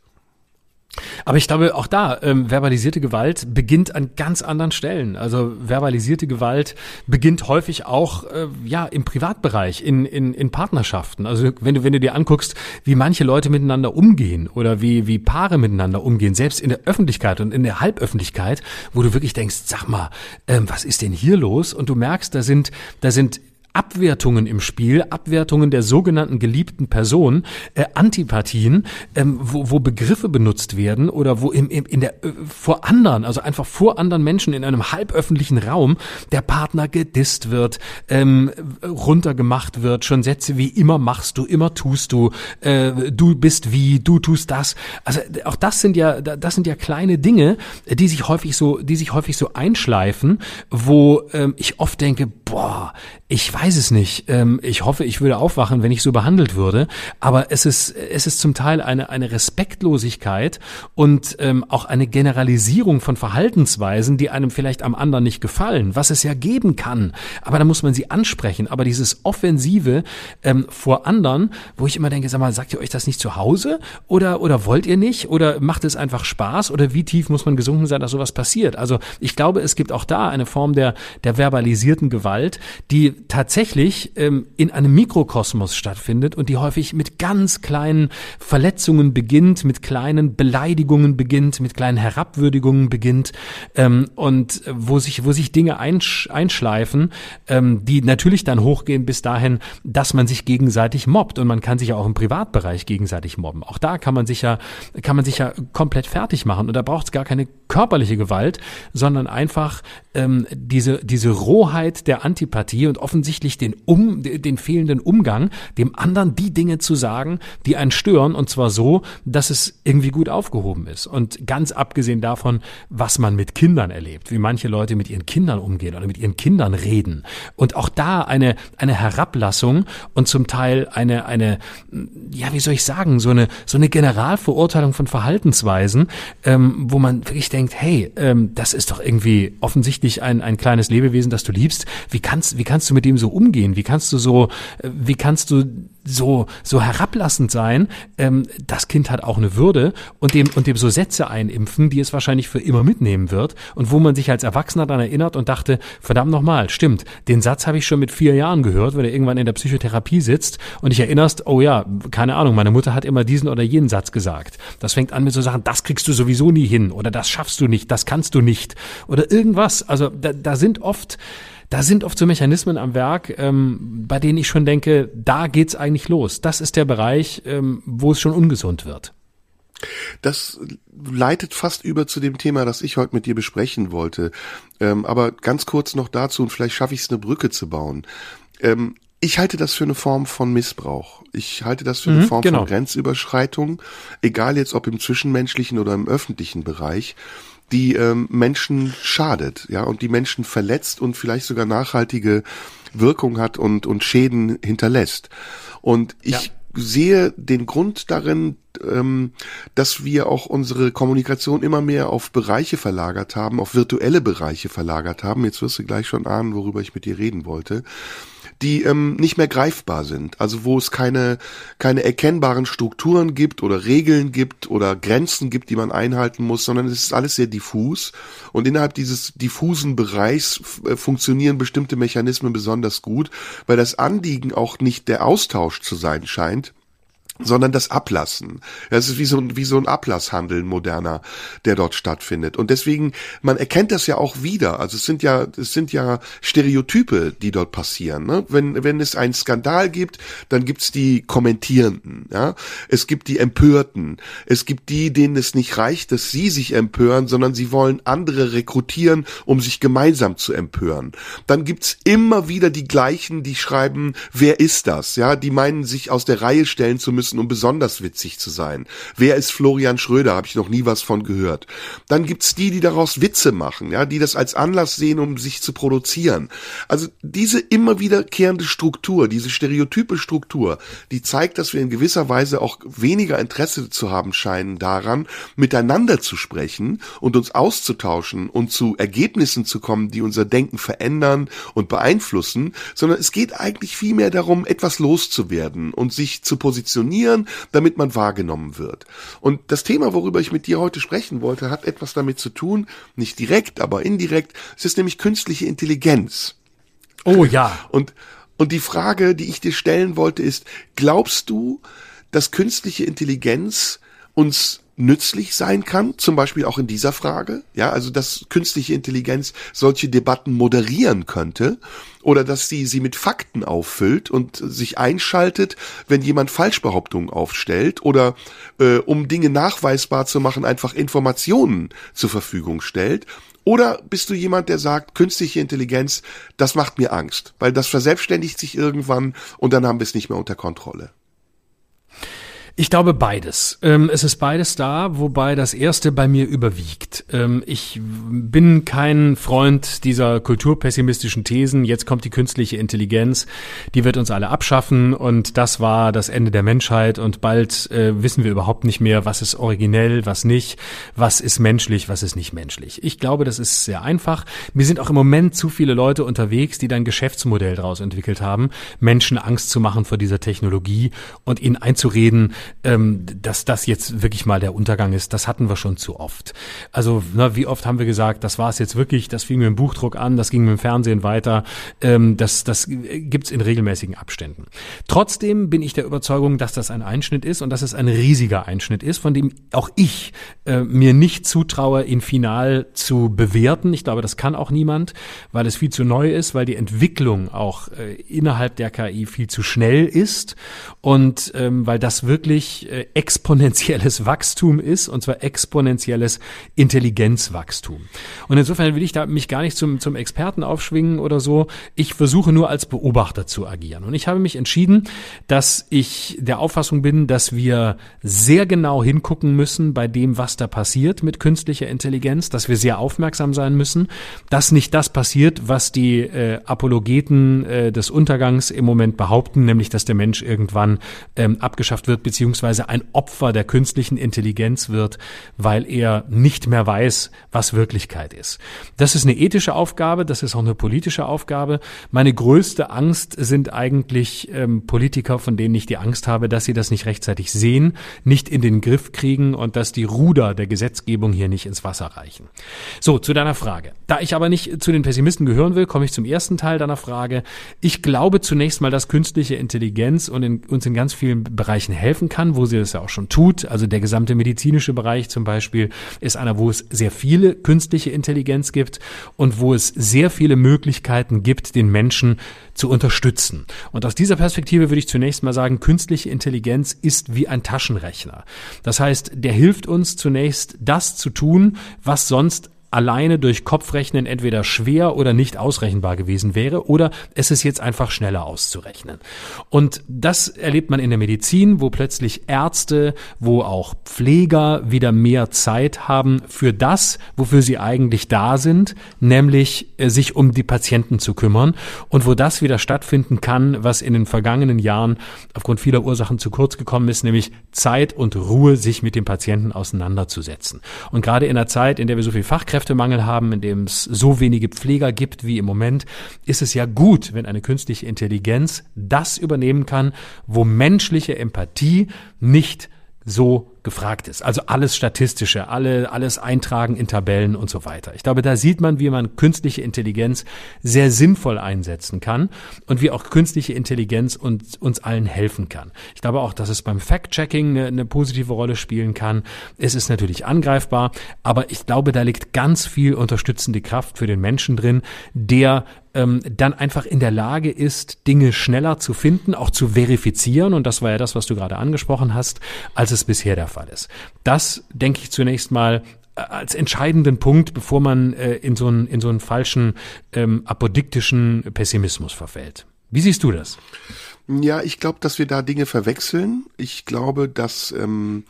Aber ich glaube, auch da, ähm, verbalisierte Gewalt beginnt an ganz anderen Stellen. Also verbalisierte Gewalt beginnt häufig auch äh, ja im Privatbereich, in, in, in Partnerschaften. Also wenn du, wenn du dir anguckst, wie manche Leute miteinander umgehen oder wie, wie Paare miteinander umgehen, selbst in der Öffentlichkeit und in der Halböffentlichkeit, wo du wirklich denkst, sag mal, ähm, was ist denn hier los? Und du merkst, da sind, da sind Abwertungen im Spiel, Abwertungen der sogenannten geliebten Person, äh, Antipathien, ähm, wo, wo Begriffe benutzt werden oder wo im, im, in der äh, vor anderen, also einfach vor anderen Menschen in einem halböffentlichen Raum der Partner gedisst wird, ähm, runtergemacht wird, schon Sätze wie immer machst du, immer tust du, äh, du bist wie, du tust das. Also auch das sind ja, das sind ja kleine Dinge, die sich häufig so, die sich häufig so einschleifen, wo ähm, ich oft denke, boah, ich weiß es nicht. Ähm, ich hoffe, ich würde aufwachen, wenn ich so behandelt würde. Aber es ist, es ist zum Teil eine, eine Respektlosigkeit und ähm, auch eine Generalisierung von Verhaltensweisen, die einem vielleicht am anderen nicht gefallen, was es ja geben kann. Aber da muss man sie ansprechen. Aber dieses Offensive ähm, vor anderen, wo ich immer denke, sag mal, sagt ihr euch das nicht zu Hause? Oder, oder wollt ihr nicht? Oder macht es einfach Spaß? Oder wie tief muss man gesunken sein, dass sowas passiert? Also ich glaube, es gibt auch da eine Form der, der verbalisierten Gewalt, die tatsächlich ähm, in einem Mikrokosmos stattfindet und die häufig mit ganz kleinen Verletzungen beginnt, mit kleinen Beleidigungen beginnt, mit kleinen Herabwürdigungen beginnt ähm, und wo sich, wo sich Dinge einsch einschleifen, ähm, die natürlich dann hochgehen bis dahin, dass man sich gegenseitig mobbt und man kann sich ja auch im Privatbereich gegenseitig mobben. Auch da kann man sich ja, kann man sich ja komplett fertig machen und da braucht es gar keine körperliche Gewalt, sondern einfach ähm, diese, diese Rohheit der Antipathie und offensichtlich den, um, den fehlenden Umgang, dem anderen die Dinge zu sagen, die einen stören und zwar so, dass es irgendwie gut aufgehoben ist. Und ganz abgesehen davon, was man mit Kindern erlebt, wie manche Leute mit ihren Kindern umgehen oder mit ihren Kindern reden. Und auch da eine, eine Herablassung und zum Teil eine, eine, ja, wie soll ich sagen, so eine, so eine Generalverurteilung von Verhaltensweisen, ähm, wo man wirklich denkt, hey, ähm, das ist doch irgendwie offensichtlich ein, ein kleines Lebewesen, das du liebst. Wie kannst, wie kannst du mit dem so umgehen? Wie kannst du so, äh, wie kannst du so, so herablassend sein, ähm, das Kind hat auch eine Würde und dem, und dem so Sätze einimpfen, die es wahrscheinlich für immer mitnehmen wird und wo man sich als Erwachsener daran erinnert und dachte, verdammt nochmal, stimmt, den Satz habe ich schon mit vier Jahren gehört, wenn er irgendwann in der Psychotherapie sitzt und dich erinnerst, oh ja, keine Ahnung, meine Mutter hat immer diesen oder jenen Satz gesagt. Das fängt an mit so Sachen, das kriegst du sowieso nie hin oder das schaffst du nicht, das kannst du nicht oder irgendwas. Also da, da sind oft da sind oft so Mechanismen am Werk, ähm, bei denen ich schon denke, da geht's eigentlich los. Das ist der Bereich, ähm, wo es schon ungesund wird. Das leitet fast über zu dem Thema, das ich heute mit dir besprechen wollte. Ähm, aber ganz kurz noch dazu, und vielleicht schaffe ich es, eine Brücke zu bauen. Ähm, ich halte das für eine Form von Missbrauch. Ich halte das für eine mhm, Form genau. von Grenzüberschreitung, egal jetzt ob im zwischenmenschlichen oder im öffentlichen Bereich die ähm, Menschen schadet, ja, und die Menschen verletzt und vielleicht sogar nachhaltige Wirkung hat und, und Schäden hinterlässt. Und ich ja. sehe den Grund darin, ähm, dass wir auch unsere Kommunikation immer mehr auf Bereiche verlagert haben, auf virtuelle Bereiche verlagert haben. Jetzt wirst du gleich schon ahnen, worüber ich mit dir reden wollte die ähm, nicht mehr greifbar sind. Also wo es keine, keine erkennbaren Strukturen gibt oder Regeln gibt oder Grenzen gibt, die man einhalten muss, sondern es ist alles sehr diffus. Und innerhalb dieses diffusen Bereichs äh, funktionieren bestimmte Mechanismen besonders gut, weil das Anliegen auch nicht der Austausch zu sein scheint, sondern das Ablassen. Es ist wie so, ein wie so ein Ablasshandel, ein moderner, der dort stattfindet. Und deswegen, man erkennt das ja auch wieder. Also es sind ja, es sind ja Stereotype, die dort passieren. Ne? Wenn, wenn es einen Skandal gibt, dann gibt's die Kommentierenden. Ja? Es gibt die Empörten. Es gibt die, denen es nicht reicht, dass sie sich empören, sondern sie wollen andere rekrutieren, um sich gemeinsam zu empören. Dann gibt's immer wieder die gleichen, die schreiben, wer ist das? Ja, die meinen, sich aus der Reihe stellen zu müssen müssen, um besonders witzig zu sein. Wer ist Florian Schröder? Habe ich noch nie was von gehört. Dann gibt's die, die daraus Witze machen, ja, die das als Anlass sehen, um sich zu produzieren. Also diese immer wiederkehrende Struktur, diese stereotype Struktur, die zeigt, dass wir in gewisser Weise auch weniger Interesse zu haben scheinen daran, miteinander zu sprechen und uns auszutauschen und zu Ergebnissen zu kommen, die unser Denken verändern und beeinflussen, sondern es geht eigentlich vielmehr darum, etwas loszuwerden und sich zu positionieren funktionieren, damit man wahrgenommen wird. Und das Thema, worüber ich mit dir heute sprechen wollte, hat etwas damit zu tun, nicht direkt, aber indirekt. Es ist nämlich künstliche Intelligenz. Oh ja. Und, und die Frage, die ich dir stellen wollte, ist, glaubst du, dass künstliche Intelligenz uns nützlich sein kann, zum Beispiel auch in dieser Frage, ja, also dass künstliche Intelligenz solche Debatten moderieren könnte oder dass sie sie mit Fakten auffüllt und sich einschaltet, wenn jemand Falschbehauptungen aufstellt oder äh, um Dinge nachweisbar zu machen, einfach Informationen zur Verfügung stellt oder bist du jemand, der sagt, künstliche Intelligenz, das macht mir Angst, weil das verselbstständigt sich irgendwann und dann haben wir es nicht mehr unter Kontrolle? Ich glaube beides. Ähm, es ist beides da, wobei das erste bei mir überwiegt. Ähm, ich bin kein Freund dieser kulturpessimistischen Thesen. Jetzt kommt die künstliche Intelligenz, die wird uns alle abschaffen und das war das Ende der Menschheit und bald äh, wissen wir überhaupt nicht mehr, was ist originell, was nicht, was ist menschlich, was ist nicht menschlich. Ich glaube, das ist sehr einfach. Mir sind auch im Moment zu viele Leute unterwegs, die dann Geschäftsmodell daraus entwickelt haben, Menschen Angst zu machen vor dieser Technologie und ihnen einzureden, ähm, dass das jetzt wirklich mal der Untergang ist, das hatten wir schon zu oft. Also na, wie oft haben wir gesagt, das war es jetzt wirklich, das fing mit dem Buchdruck an, das ging mit dem Fernsehen weiter, ähm, das, das gibt's in regelmäßigen Abständen. Trotzdem bin ich der Überzeugung, dass das ein Einschnitt ist und dass es ein riesiger Einschnitt ist, von dem auch ich äh, mir nicht zutraue, ihn final zu bewerten. Ich glaube, das kann auch niemand, weil es viel zu neu ist, weil die Entwicklung auch äh, innerhalb der KI viel zu schnell ist und ähm, weil das wirklich wirklich äh, exponentielles Wachstum ist, und zwar exponentielles Intelligenzwachstum. Und insofern will ich da mich gar nicht zum, zum Experten aufschwingen oder so. Ich versuche nur als Beobachter zu agieren. Und ich habe mich entschieden, dass ich der Auffassung bin, dass wir sehr genau hingucken müssen bei dem, was da passiert mit künstlicher Intelligenz, dass wir sehr aufmerksam sein müssen, dass nicht das passiert, was die äh, Apologeten äh, des Untergangs im Moment behaupten, nämlich dass der Mensch irgendwann ähm, abgeschafft wird, beziehungsweise beziehungsweise ein Opfer der künstlichen Intelligenz wird, weil er nicht mehr weiß, was Wirklichkeit ist. Das ist eine ethische Aufgabe, das ist auch eine politische Aufgabe. Meine größte Angst sind eigentlich ähm, Politiker, von denen ich die Angst habe, dass sie das nicht rechtzeitig sehen, nicht in den Griff kriegen und dass die Ruder der Gesetzgebung hier nicht ins Wasser reichen. So, zu deiner Frage. Da ich aber nicht zu den Pessimisten gehören will, komme ich zum ersten Teil deiner Frage. Ich glaube zunächst mal, dass künstliche Intelligenz uns in ganz vielen Bereichen helfen kann, wo sie das ja auch schon tut. Also der gesamte medizinische Bereich zum Beispiel ist einer, wo es sehr viele künstliche Intelligenz gibt und wo es sehr viele Möglichkeiten gibt, den Menschen zu unterstützen. Und aus dieser Perspektive würde ich zunächst mal sagen, künstliche Intelligenz ist wie ein Taschenrechner. Das heißt, der hilft uns zunächst, das zu tun, was sonst alleine durch Kopfrechnen entweder schwer oder nicht ausrechenbar gewesen wäre oder es ist jetzt einfach schneller auszurechnen. Und das erlebt man in der Medizin, wo plötzlich Ärzte, wo auch Pfleger wieder mehr Zeit haben für das, wofür sie eigentlich da sind, nämlich äh, sich um die Patienten zu kümmern und wo das wieder stattfinden kann, was in den vergangenen Jahren aufgrund vieler Ursachen zu kurz gekommen ist, nämlich Zeit und Ruhe, sich mit dem Patienten auseinanderzusetzen. Und gerade in einer Zeit, in der wir so viel Fachkräfte Fachkräftemangel haben, in dem es so wenige Pfleger gibt wie im Moment, ist es ja gut, wenn eine künstliche Intelligenz das übernehmen kann, wo menschliche Empathie nicht so gefragt ist. Also alles Statistische, alle, alles Eintragen in Tabellen und so weiter. Ich glaube, da sieht man, wie man künstliche Intelligenz sehr sinnvoll einsetzen kann und wie auch künstliche Intelligenz uns, uns allen helfen kann. Ich glaube auch, dass es beim Fact-Checking eine, eine positive Rolle spielen kann. Es ist natürlich angreifbar, aber ich glaube, da liegt ganz viel unterstützende Kraft für den Menschen drin, der ähm, dann einfach in der Lage ist, Dinge schneller zu finden, auch zu verifizieren. Und das war ja das, was du gerade angesprochen hast, als es bisher der Fall ist. Das denke ich zunächst mal äh, als entscheidenden Punkt, bevor man äh, in so einen in so einen falschen ähm, apodiktischen Pessimismus verfällt. Wie siehst du das? Ja, ich glaube, dass wir da Dinge verwechseln. Ich glaube, dass ähm,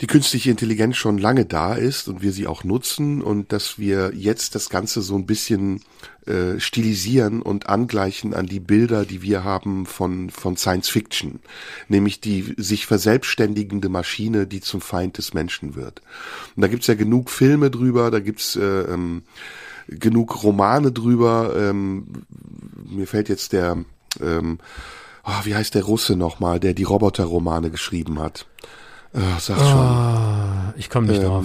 die künstliche Intelligenz schon lange da ist und wir sie auch nutzen und dass wir jetzt das Ganze so ein bisschen äh, stilisieren und angleichen an die Bilder, die wir haben von, von Science Fiction, nämlich die sich verselbstständigende Maschine, die zum Feind des Menschen wird. Und da gibt's ja genug Filme drüber, da gibt's äh, ähm, genug Romane drüber. Ähm, mir fällt jetzt der, ähm, oh, wie heißt der Russe nochmal, der die Roboter-Romane geschrieben hat? Ach, sag schon. Oh, ich komme nicht ähm, drauf.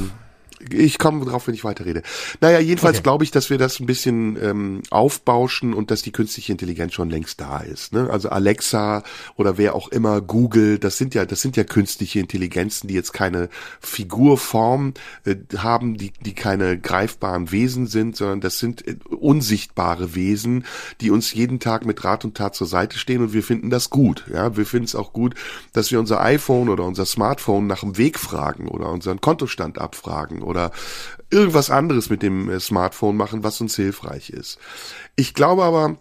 Ich komme drauf, wenn ich weiterrede. Naja, jedenfalls okay. glaube ich, dass wir das ein bisschen ähm, aufbauschen und dass die künstliche Intelligenz schon längst da ist. Ne? Also Alexa oder wer auch immer, Google, das sind ja, das sind ja künstliche Intelligenzen, die jetzt keine Figurform äh, haben, die, die keine greifbaren Wesen sind, sondern das sind äh, unsichtbare Wesen, die uns jeden Tag mit Rat und Tat zur Seite stehen und wir finden das gut. Ja, wir finden es auch gut, dass wir unser iPhone oder unser Smartphone nach dem Weg fragen oder unseren Kontostand abfragen oder irgendwas anderes mit dem äh, Smartphone machen, was uns hilfreich ist. Ich glaube aber,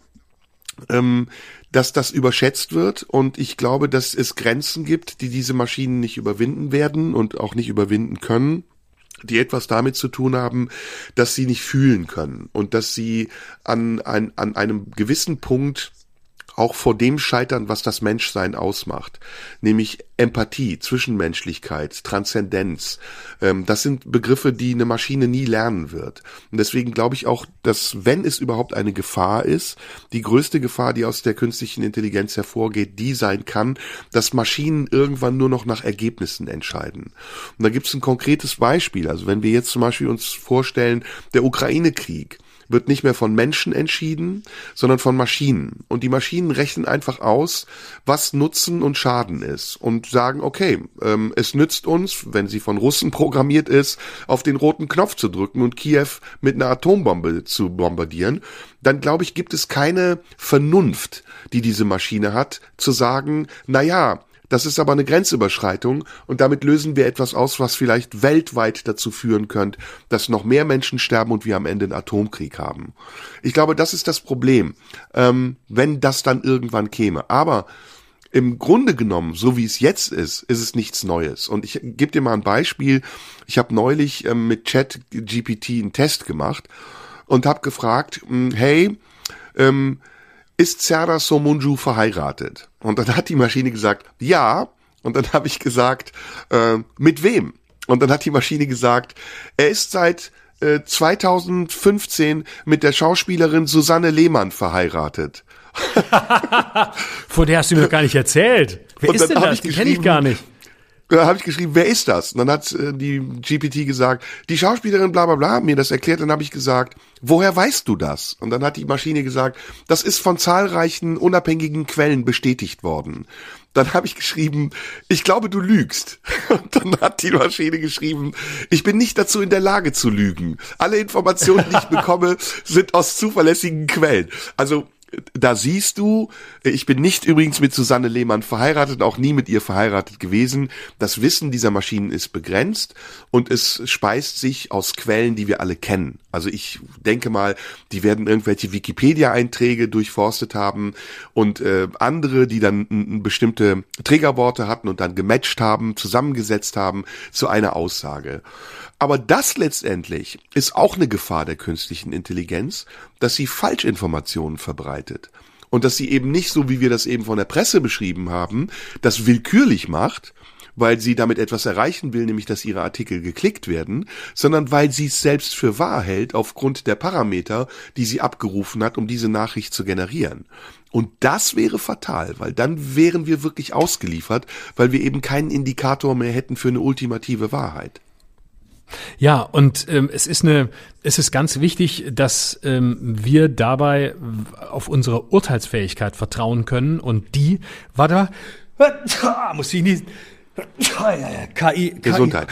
ähm, dass das überschätzt wird und ich glaube, dass es Grenzen gibt, die diese Maschinen nicht überwinden werden und auch nicht überwinden können die etwas damit zu tun haben, dass sie nicht fühlen können und dass sie an, ein, an einem gewissen Punkt auch vor dem scheitern, was das Menschsein ausmacht, nämlich Empathie, Zwischenmenschlichkeit, Transzendenz. Ähm, das sind Begriffe, die eine Maschine nie lernen wird. Und deswegen glaube ich auch, dass wenn es überhaupt eine Gefahr ist, die größte Gefahr, die aus der künstlichen Intelligenz hervorgeht, die sein kann, dass Maschinen irgendwann nur noch nach Ergebnissen entscheiden. Und da gibt es ein konkretes Beispiel. Also wenn wir jetzt zum Beispiel uns vorstellen, der Ukraine-Krieg, wird nicht mehr von Menschen entschieden, sondern von Maschinen. Und die Maschinen rechnen einfach aus, was Nutzen und Schaden ist und sagen, okay, ähm, es nützt uns, wenn sie von Russen [LAUGHS] programmiert ist, auf den roten Knopf zu drücken und Kiew mit einer Atombombe zu bombardieren, dann glaube ich, gibt es keine Vernunft, die diese Maschine hat, zu sagen, na ja, das ist aber eine Grenzüberschreitung und damit lösen wir etwas aus, was vielleicht weltweit dazu führen könnte, dass noch mehr Menschen sterben und wir am Ende einen Atomkrieg haben. Ich glaube, das ist das Problem, ähm, wenn das dann irgendwann käme. Aber im Grunde genommen, so wie es jetzt ist, ist es nichts Neues. Und ich gebe dir mal ein Beispiel. Ich habe neulich ähm, mit Chat GPT einen Test gemacht und habe gefragt, hm, hey, ähm, ist Serdar Somunju verheiratet? Und dann hat die Maschine gesagt, ja, Und dann habe ich gesagt, äh, mit wem? Und dann hat die Maschine gesagt, er ist seit äh, 2015 mit der Schauspielerin Susanne Lehmann verheiratet. [LAUGHS] Vor der hast du mir gar nicht erzählt. Wer Und ist denn das? ich Die kenne ich gar nicht. Da habe ich geschrieben, wer ist das? Und dann hat äh, die GPT gesagt, die Schauspielerin bla bla bla hat mir das erklärt. Dann habe ich gesagt, woher weißt du das? Und dann hat die Maschine gesagt, das ist von zahlreichen unabhängigen Quellen bestätigt worden. Dann habe ich geschrieben, ich glaube, du lügst. [LAUGHS] Und dann hat die Maschine geschrieben, ich bin nicht dazu in der Lage zu lügen. Alle Informationen, die ich [LAUGHS] bekomme, sind aus zuverlässigen Quellen. Also da siehst du, ich bin nicht übrigens mit Susanne Lehmann verheiratet, auch nie mit ihr verheiratet gewesen. Das Wissen dieser Maschinen ist begrenzt und es speist sich aus Quellen, die wir alle kennen. Also ich denke mal, die werden irgendwelche Wikipedia-Einträge durchforstet haben und äh, andere, die dann bestimmte Triggerworte hatten und dann gematcht haben, zusammengesetzt haben zu einer Aussage. Aber das letztendlich ist auch eine Gefahr der künstlichen Intelligenz, dass sie Falschinformationen verbreitet. Und dass sie eben nicht so, wie wir das eben von der Presse beschrieben haben, das willkürlich macht, weil sie damit etwas erreichen will, nämlich dass ihre Artikel geklickt werden, sondern weil sie es selbst für wahr hält aufgrund der Parameter, die sie abgerufen hat, um diese Nachricht zu generieren. Und das wäre fatal, weil dann wären wir wirklich ausgeliefert, weil wir eben keinen Indikator mehr hätten für eine ultimative Wahrheit. Ja, und ähm, es ist eine, es ist ganz wichtig, dass ähm, wir dabei auf unsere Urteilsfähigkeit vertrauen können. Und die, warte mal, muss ich nicht, KI, Gesundheit.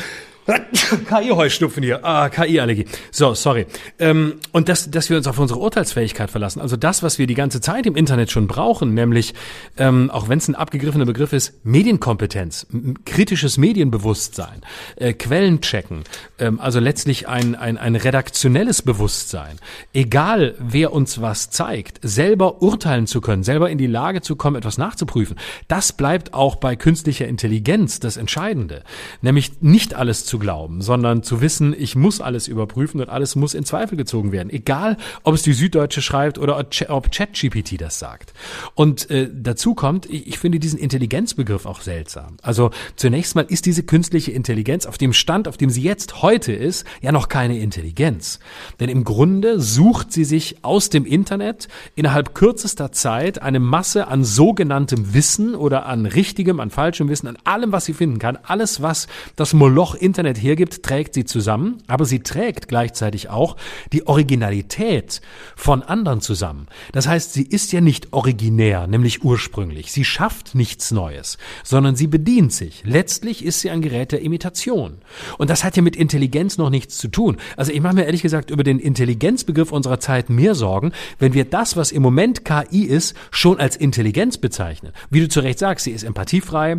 KI-Heuschnupfen hier, ah, KI-Allergie. So, sorry. Ähm, und dass, dass wir uns auf unsere Urteilsfähigkeit verlassen. Also das, was wir die ganze Zeit im Internet schon brauchen, nämlich, ähm, auch wenn es ein abgegriffener Begriff ist, Medienkompetenz, kritisches Medienbewusstsein, äh, Quellen checken, ähm, also letztlich ein, ein, ein redaktionelles Bewusstsein. Egal, wer uns was zeigt, selber urteilen zu können, selber in die Lage zu kommen, etwas nachzuprüfen, das bleibt auch bei künstlicher Intelligenz das Entscheidende. Nämlich nicht alles zu glauben, sondern zu wissen, ich muss alles überprüfen und alles muss in Zweifel gezogen werden. Egal, ob es die Süddeutsche schreibt oder ob ChatGPT das sagt. Und äh, dazu kommt, ich, ich finde diesen Intelligenzbegriff auch seltsam. Also zunächst mal ist diese künstliche Intelligenz auf dem Stand, auf dem sie jetzt heute ist, ja noch keine Intelligenz. Denn im Grunde sucht sie sich aus dem Internet innerhalb kürzester Zeit eine Masse an sogenanntem Wissen oder an richtigem, an falschem Wissen, an allem, was sie finden kann. Alles, was das Moloch Internet Internet hergibt, trägt sie zusammen, aber sie trägt gleichzeitig auch die Originalität von anderen zusammen. Das heißt, sie ist ja nicht originär, nämlich ursprünglich. Sie schafft nichts Neues, sondern sie bedient sich. Letztlich ist sie ein Gerät der Imitation. Und das hat ja mit Intelligenz noch nichts zu tun. Also ich mache mir ehrlich gesagt über den Intelligenzbegriff unserer Zeit mehr Sorgen, wenn wir das, was im Moment KI ist, schon als Intelligenz bezeichnen. Wie du zu Recht sagst, sie ist empathiefrei,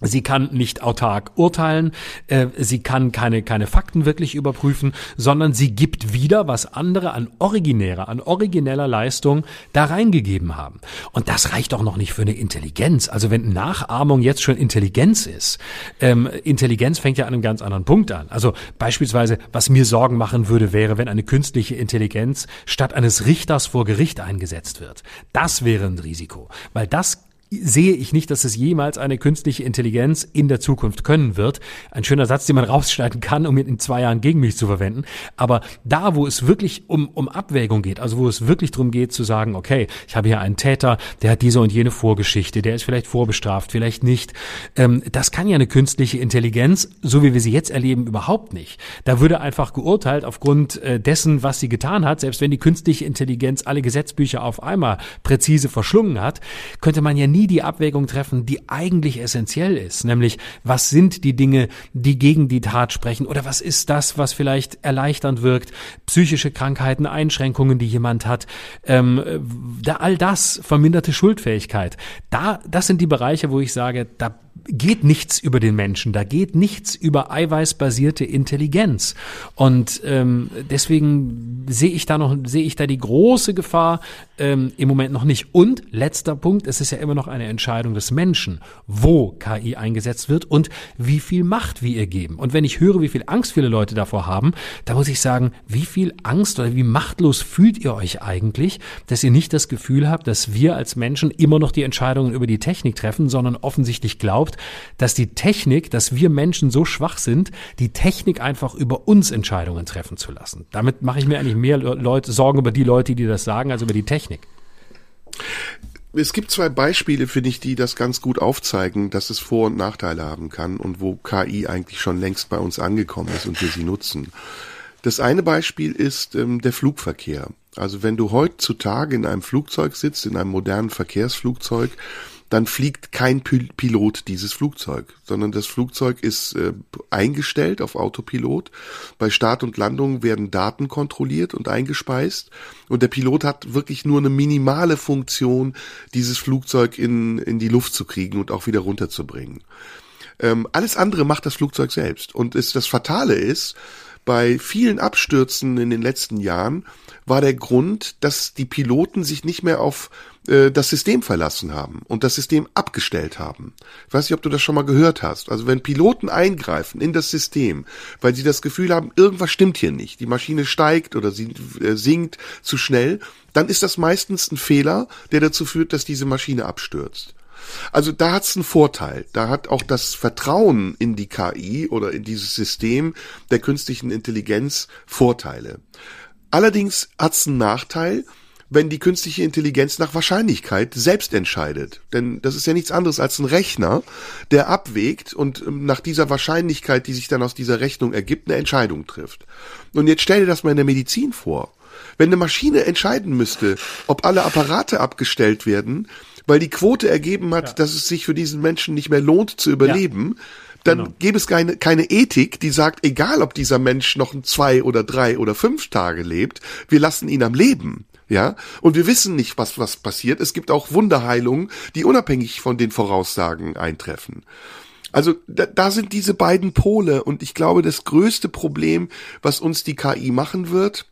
Sie kann nicht autark urteilen, äh, sie kann keine, keine Fakten wirklich überprüfen, sondern sie gibt wieder, was andere an originärer, an origineller Leistung da reingegeben haben. Und das reicht auch noch nicht für eine Intelligenz. Also wenn Nachahmung jetzt schon Intelligenz ist, ähm, Intelligenz fängt ja an einem ganz anderen Punkt an. Also beispielsweise, was mir Sorgen machen würde, wäre, wenn eine künstliche Intelligenz statt eines Richters vor Gericht eingesetzt wird. Das wäre ein Risiko, weil das sehe ich nicht, dass es jemals eine künstliche Intelligenz in der Zukunft können wird. Ein schöner Satz, den man [LAUGHS] rausschneiden kann, um ihn in zwei Jahren gegen mich zu verwenden. Aber da, wo es wirklich um, um Abwägung geht, also wo es wirklich darum geht zu sagen, okay, ich habe hier einen Täter, der hat diese und jene Vorgeschichte, der ist vielleicht vorbestraft, vielleicht nicht. Ähm, das kann ja eine künstliche Intelligenz, so wie wir sie jetzt erleben, überhaupt nicht. Da würde einfach geurteilt aufgrund äh, dessen, was sie getan hat, selbst wenn die künstliche Intelligenz alle Gesetzbücher auf einmal präzise verschlungen hat, könnte man ja nie die Abwägung treffen, die eigentlich essentiell ist, nämlich was sind die Dinge, die gegen die Tat sprechen oder was ist das, was vielleicht erleichternd wirkt, psychische Krankheiten, Einschränkungen, die jemand hat, ähm, da all das verminderte Schuldfähigkeit. Da, das sind die Bereiche, wo ich sage, da geht nichts über den Menschen, da geht nichts über eiweißbasierte Intelligenz. Und ähm, deswegen sehe ich da noch, sehe ich da die große Gefahr ähm, im Moment noch nicht. Und letzter Punkt, es ist ja immer noch eine Entscheidung des Menschen, wo KI eingesetzt wird und wie viel Macht wir ihr geben. Und wenn ich höre, wie viel Angst viele Leute davor haben, da muss ich sagen, wie viel Angst oder wie machtlos fühlt ihr euch eigentlich, dass ihr nicht das Gefühl habt, dass wir als Menschen immer noch die Entscheidungen über die Technik treffen, sondern offensichtlich glaubt, glaubt, dass die Technik, dass wir Menschen so schwach sind, die Technik einfach über uns Entscheidungen treffen zu lassen. Damit mache ich mir eigentlich mehr Leute, Sorgen über die Leute, die das sagen, als über die Technik. Es gibt zwei Beispiele, finde ich, die das ganz gut aufzeigen, dass es Vor- und Nachteile haben kann und wo KI eigentlich schon längst bei uns angekommen ist und wir sie nutzen. Das eine Beispiel ist ähm, der Flugverkehr. Also wenn du heutzutage in einem Flugzeug sitzt, in einem modernen Verkehrsflugzeug, dann fliegt kein Pilot dieses Flugzeug, sondern das Flugzeug ist äh, eingestellt auf Autopilot. Bei Start und Landung werden Daten kontrolliert und eingespeist und der Pilot hat wirklich nur eine minimale Funktion, dieses Flugzeug in, in die Luft zu kriegen und auch wieder runterzubringen. Ähm, alles andere macht das Flugzeug selbst und es, das Fatale ist, bei vielen Abstürzen in den letzten Jahren war der Grund, dass die Piloten sich nicht mehr auf äh, das System verlassen haben und das System abgestellt haben. Ich weiß nicht, ob du das schon mal gehört hast. Also wenn Piloten eingreifen in das System, weil sie das Gefühl haben, irgendwas stimmt hier nicht, die Maschine steigt oder sie äh, sinkt zu schnell, dann ist das meistens ein Fehler, der dazu führt, dass diese Maschine abstürzt. Also da hat es einen Vorteil. Da hat auch das Vertrauen in die KI oder in dieses System der künstlichen Intelligenz Vorteile. Allerdings hat es einen Nachteil, wenn die künstliche Intelligenz nach Wahrscheinlichkeit selbst entscheidet. Denn das ist ja nichts anderes als ein Rechner, der abwägt und ähm, nach dieser Wahrscheinlichkeit, die sich dann aus dieser Rechnung ergibt, eine Entscheidung trifft. Und jetzt stell dir das mal in der Medizin vor. Wenn eine Maschine entscheiden müsste, ob alle Apparate abgestellt werden, weil die Quote ergeben hat, ja. dass es sich für diesen Menschen nicht mehr lohnt zu überleben, ja. dann genau. gäbe es keine, keine Ethik, die sagt, egal ob dieser Mensch noch zwei oder drei oder fünf Tage lebt, wir lassen ihn am Leben. Ja, und wir wissen nicht, was, was passiert. Es gibt auch Wunderheilungen, die unabhängig von den Voraussagen eintreffen. Also da, da sind diese beiden Pole und ich glaube, das größte Problem, was uns die KI machen wird,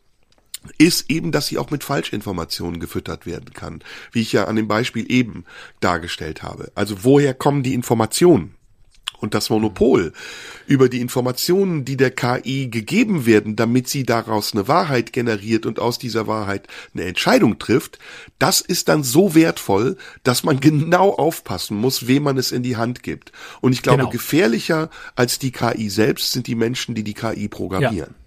ist eben, dass sie auch mit Falschinformationen gefüttert werden kann, wie ich ja an dem Beispiel eben dargestellt habe. Also woher kommen die Informationen? Und das Monopol über die Informationen, die der KI gegeben werden, damit sie daraus eine Wahrheit generiert und aus dieser Wahrheit eine Entscheidung trifft, das ist dann so wertvoll, dass man [LAUGHS] genau aufpassen muss, wem man es in die Hand gibt. Und ich glaube, genau. gefährlicher als die KI selbst sind die Menschen, die die KI programmieren. Ja.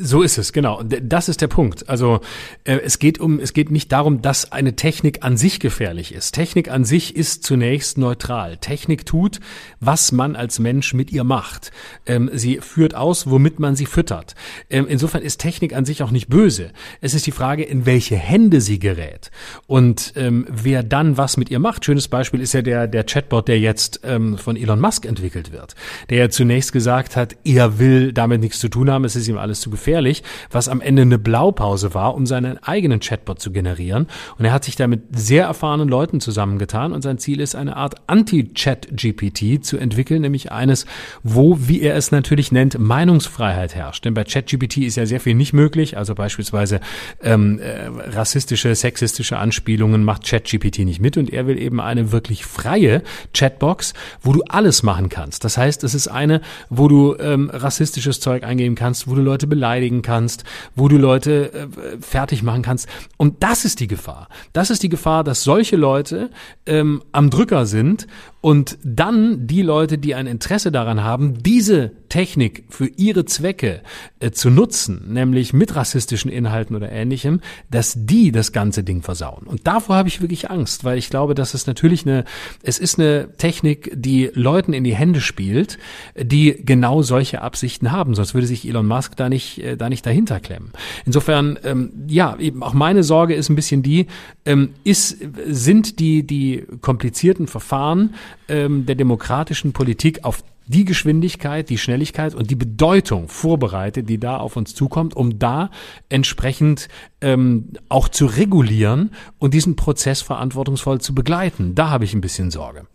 So ist es, genau. Das ist der Punkt. Also äh, es geht um, es geht nicht darum, dass eine Technik an sich gefährlich ist. Technik an sich ist zunächst neutral. Technik tut, was man als Mensch mit ihr macht. Ähm, sie führt aus, womit man sie füttert. Ähm, insofern ist Technik an sich auch nicht böse. Es ist die Frage, in welche Hände sie gerät und ähm, wer dann was mit ihr macht. Schönes Beispiel ist ja der der Chatbot, der jetzt ähm, von Elon Musk entwickelt wird, der ja zunächst gesagt hat, er will damit nichts zu tun haben, es ist ihm alles zu gefährlich gefährlich, was am Ende eine Blaupause war, um seinen eigenen Chatbot zu generieren. Und er hat sich da mit sehr erfahrenen Leuten zusammengetan und sein Ziel ist, eine Art Anti-Chat-GPT zu entwickeln, nämlich eines, wo, wie er es natürlich nennt, Meinungsfreiheit herrscht. Denn bei Chat-GPT ist ja sehr viel nicht möglich, also beispielsweise ähm, äh, rassistische, sexistische Anspielungen macht Chat-GPT nicht mit und er will eben eine wirklich freie Chatbox, wo du alles machen kannst. Das heißt, es ist eine, wo du ähm, rassistisches Zeug eingeben kannst, wo du Leute beleidigst, beleidigen kannst, wo du Leute äh, fertig machen kannst. Und das ist die Gefahr. Das ist die Gefahr, dass solche Leute ähm, am Drücker sind und dann die Leute, die ein Interesse daran haben, diese Technik für ihre Zwecke äh, zu nutzen, nämlich mit rassistischen Inhalten oder ähnlichem, dass die das ganze Ding versauen. Und davor habe ich wirklich Angst, weil ich glaube, dass es natürlich eine, es ist eine Technik, die Leuten in die Hände spielt, die genau solche Absichten haben. Sonst würde sich Elon Musk da nicht, äh, da nicht dahinter klemmen. Insofern, ähm, ja, eben auch meine Sorge ist ein bisschen die, ähm, ist, sind die, die komplizierten Verfahren ähm, der demokratischen Politik auf die Geschwindigkeit, die Schnelligkeit und die Bedeutung vorbereitet, die da auf uns zukommt, um da entsprechend ähm, auch zu regulieren und diesen Prozess verantwortungsvoll zu begleiten. Da habe ich ein bisschen Sorge.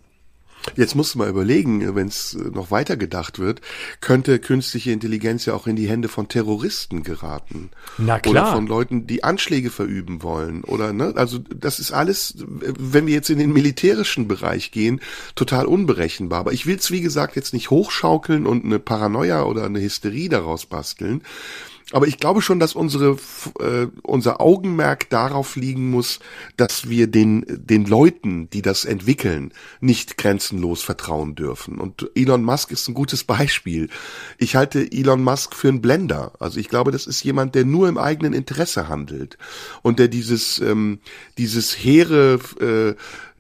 Jetzt musst du mal überlegen, wenn es äh, noch weiter gedacht wird, könnte künstliche Intelligenz ja auch in die Hände von Terroristen geraten. Na klar. Oder von Leuten, die Anschläge verüben wollen. Oder ne, also das ist alles, wenn wir jetzt in den militärischen Bereich gehen, total unberechenbar. Aber ich will es, wie gesagt, jetzt nicht hochschaukeln und eine Paranoia oder eine Hysterie daraus basteln. Aber ich glaube schon, dass unsere, äh, unser Augenmerk darauf liegen muss, dass wir den, den Leuten, die das entwickeln, nicht grenzenlos vertrauen dürfen. Und Elon Musk ist ein gutes Beispiel. Ich halte Elon Musk für einen Blender. Also ich glaube, das ist jemand, der nur im eigenen Interesse handelt und der dieses, ähm, dieses hehre, äh,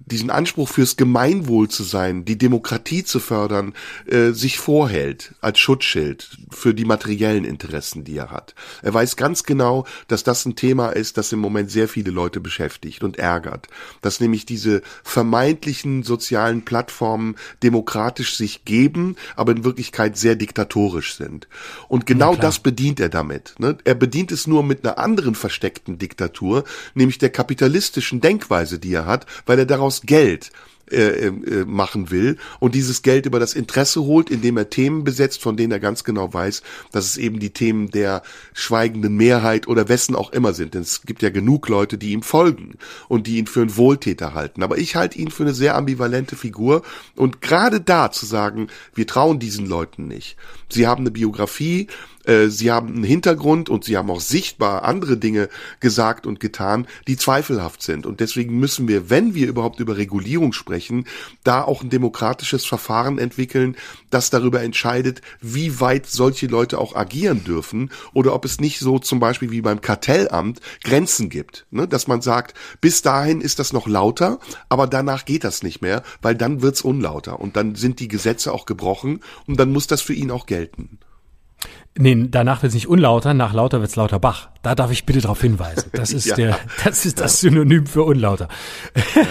diesen Anspruch fürs Gemeinwohl zu sein, die Demokratie zu fördern, äh, sich vorhält als Schutzschild für die materiellen Interessen, die er hat. Er weiß ganz genau, dass das ein Thema ist, das im Moment sehr viele Leute beschäftigt und ärgert. Dass nämlich diese vermeintlichen sozialen Plattformen demokratisch sich geben, aber in Wirklichkeit sehr diktatorisch sind. Und genau das bedient er damit. Ne? Er bedient es nur mit einer anderen versteckten Diktatur, nämlich der kapitalistischen Denkweise, die er hat, weil er daraus Geld äh, äh, machen will und dieses Geld über das Interesse holt, indem er Themen besetzt, von denen er ganz genau weiß, dass es eben die Themen der schweigenden Mehrheit oder wessen auch immer sind. Denn es gibt ja genug Leute, die ihm folgen und die ihn für einen Wohltäter halten. Aber ich halte ihn für eine sehr ambivalente Figur und gerade da zu sagen, wir trauen diesen Leuten nicht. Sie haben eine Biografie, äh, sie haben einen Hintergrund und sie haben auch sichtbar andere Dinge gesagt und getan, die zweifelhaft sind. Und deswegen müssen wir, wenn wir überhaupt über Regulierung sprechen, da auch ein demokratisches Verfahren entwickeln, das darüber entscheidet, wie weit solche Leute auch agieren dürfen oder ob es nicht so zum Beispiel wie beim Kartellamt Grenzen gibt, ne? dass man sagt, bis dahin ist das noch lauter, aber danach geht das nicht mehr, weil dann wird's unlauter und dann sind die Gesetze auch gebrochen und dann muss das für ihn auch gelten. Nee, danach wird es nicht unlauter, nach lauter wird es lauter Bach. Da darf ich bitte darauf hinweisen. Das [LAUGHS] ist ja. der, das ist das Synonym für unlauter.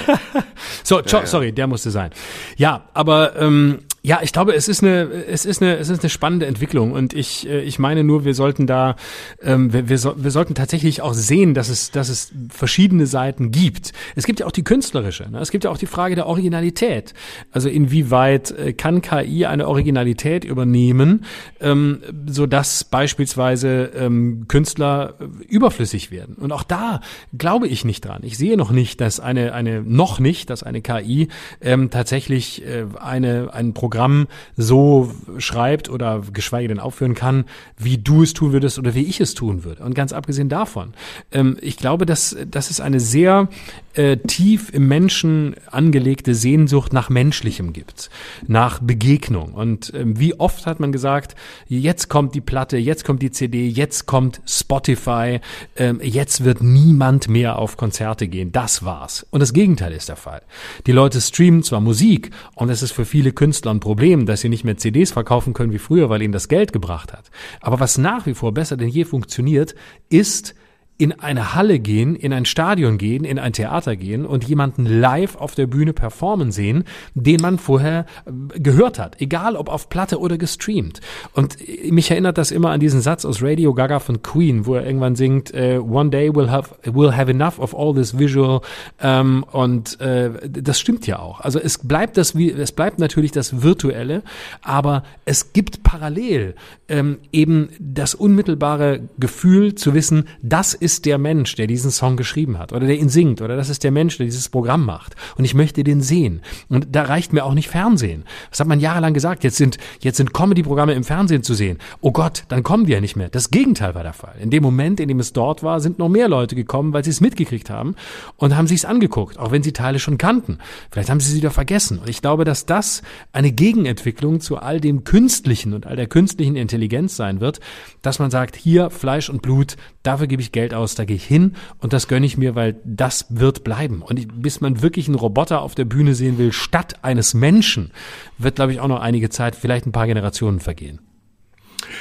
[LAUGHS] so, ja, ja. sorry, der musste sein. Ja, aber ähm, ja, ich glaube, es ist eine, es ist eine, es ist eine spannende Entwicklung und ich, äh, ich meine nur, wir sollten da, ähm, wir, wir, so, wir sollten tatsächlich auch sehen, dass es, dass es verschiedene Seiten gibt. Es gibt ja auch die künstlerische, ne? es gibt ja auch die Frage der Originalität. Also inwieweit äh, kann KI eine Originalität übernehmen, ähm, so dass beispielsweise ähm, Künstler äh, überflüssig werden. Und auch da glaube ich nicht dran. Ich sehe noch nicht, dass eine, eine noch nicht, dass eine KI ähm, tatsächlich äh, eine, ein Programm Programm so schreibt oder geschweige denn aufführen kann, wie du es tun würdest oder wie ich es tun würde. Und ganz abgesehen davon, ähm, ich glaube, dass das ist eine sehr äh, tief im Menschen angelegte Sehnsucht nach Menschlichem gibt, nach Begegnung. Und ähm, wie oft hat man gesagt, jetzt kommt die Platte, jetzt kommt die CD, jetzt kommt Spotify, ähm, jetzt wird niemand mehr auf Konzerte gehen. Das war's. Und das Gegenteil ist der Fall. Die Leute streamen zwar Musik und es ist für viele Künstler Problem, dass sie nicht mehr CDs verkaufen können wie früher, weil ihnen das Geld gebracht hat. Aber was nach wie vor besser denn je funktioniert, ist in eine Halle gehen, in ein Stadion gehen, in ein Theater gehen und jemanden live auf der Bühne performen sehen, den man vorher äh, gehört hat, egal ob auf Platte oder gestreamt. Und mich erinnert das immer an diesen Satz aus Radio Gaga von Queen, wo er irgendwann singt, uh, One day we'll have, we'll have enough of all this visual. Ähm, und äh, das stimmt ja auch. Also es bleibt das, es bleibt natürlich das Virtuelle, aber es gibt parallel ähm, eben das unmittelbare Gefühl zu wissen, das ist der Mensch, der diesen Song geschrieben hat oder der ihn singt oder das ist der Mensch, der dieses Programm macht und ich möchte den sehen. Und da reicht mir auch nicht Fernsehen. Das hat man jahrelang gesagt. Jetzt sind, jetzt sind Comedy-Programme im Fernsehen zu sehen. Oh Gott, dann kommen die ja nicht mehr. Das Gegenteil war der Fall. In dem Moment, in dem es dort war, sind noch mehr Leute gekommen, weil sie es mitgekriegt haben und haben sich es angeguckt, auch wenn sie Teile schon kannten. Vielleicht haben sie sie wieder vergessen. Und ich glaube, dass das eine Gegenentwicklung zu all dem Künstlichen und all der künstlichen Intelligenz sein wird, dass man sagt, hier Fleisch und Blut, dafür gebe ich Geld Geld aus, da gehe ich hin und das gönne ich mir, weil das wird bleiben. Und bis man wirklich einen Roboter auf der Bühne sehen will, statt eines Menschen, wird, glaube ich, auch noch einige Zeit, vielleicht ein paar Generationen vergehen.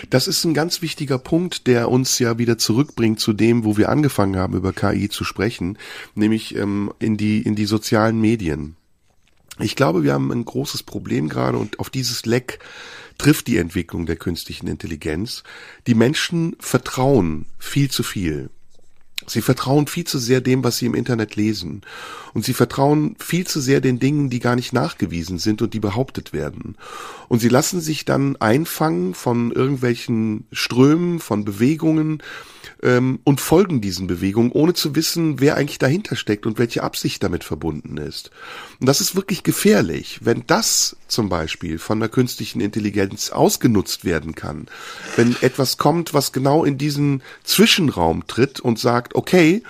Das ist ein ganz wichtiger Punkt, der uns ja wieder zurückbringt zu dem, wo wir angefangen haben, über KI zu sprechen, nämlich ähm, in die in die sozialen Medien. Ich glaube, wir haben ein großes Problem gerade und auf dieses Leck trifft die Entwicklung der künstlichen Intelligenz. Die Menschen vertrauen viel zu viel Sie vertrauen viel zu sehr dem, was sie im Internet lesen. Und sie vertrauen viel zu sehr den Dingen, die gar nicht nachgewiesen sind und die behauptet werden. Und sie lassen sich dann einfangen von irgendwelchen Strömen, von Bewegungen, ähm, und folgen diesen Bewegungen, ohne zu wissen, wer eigentlich dahinter steckt und welche Absicht damit verbunden ist. Und das ist wirklich gefährlich, wenn das zum Beispiel von der künstlichen Intelligenz ausgenutzt werden kann, wenn etwas kommt, was genau in diesen Zwischenraum tritt und sagt, okay,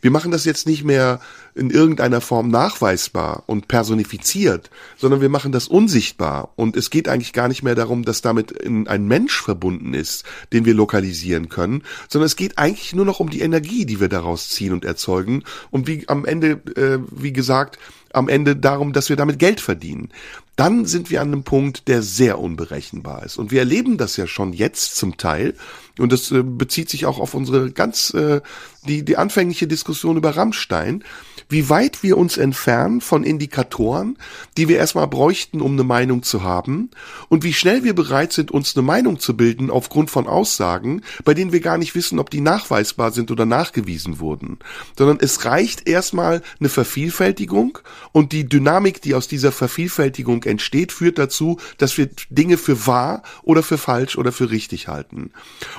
wir machen das jetzt nicht mehr in irgendeiner Form nachweisbar und personifiziert, sondern wir machen das unsichtbar. Und es geht eigentlich gar nicht mehr darum, dass damit ein Mensch verbunden ist, den wir lokalisieren können, sondern es geht eigentlich nur noch um die Energie, die wir daraus ziehen und erzeugen. Und wie am Ende, äh, wie gesagt, am Ende darum, dass wir damit Geld verdienen. Dann sind wir an einem Punkt, der sehr unberechenbar ist. Und wir erleben das ja schon jetzt zum Teil. Und das äh, bezieht sich auch auf unsere ganz, äh, die, die anfängliche Diskussion über Rammstein wie weit wir uns entfernen von Indikatoren, die wir erstmal bräuchten, um eine Meinung zu haben, und wie schnell wir bereit sind, uns eine Meinung zu bilden aufgrund von Aussagen, bei denen wir gar nicht wissen, ob die nachweisbar sind oder nachgewiesen wurden, sondern es reicht erstmal eine Vervielfältigung und die Dynamik, die aus dieser Vervielfältigung entsteht, führt dazu, dass wir Dinge für wahr oder für falsch oder für richtig halten.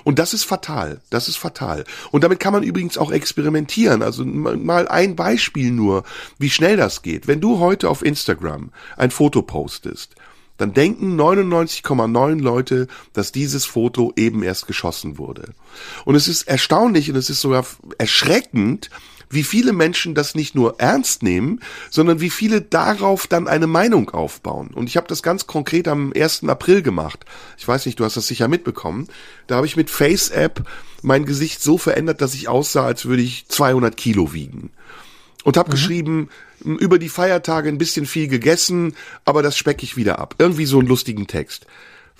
Und das ist fatal. Das ist fatal. Und damit kann man übrigens auch experimentieren. Also mal ein Beispiel nur, wie schnell das geht. Wenn du heute auf Instagram ein Foto postest, dann denken 99,9 Leute, dass dieses Foto eben erst geschossen wurde. Und es ist erstaunlich und es ist sogar erschreckend, wie viele Menschen das nicht nur ernst nehmen, sondern wie viele darauf dann eine Meinung aufbauen. Und ich habe das ganz konkret am 1. April gemacht. Ich weiß nicht, du hast das sicher mitbekommen. Da habe ich mit Face App mein Gesicht so verändert, dass ich aussah, als würde ich 200 Kilo wiegen und habe mhm. geschrieben, über die Feiertage ein bisschen viel gegessen, aber das speck ich wieder ab. Irgendwie so einen lustigen Text.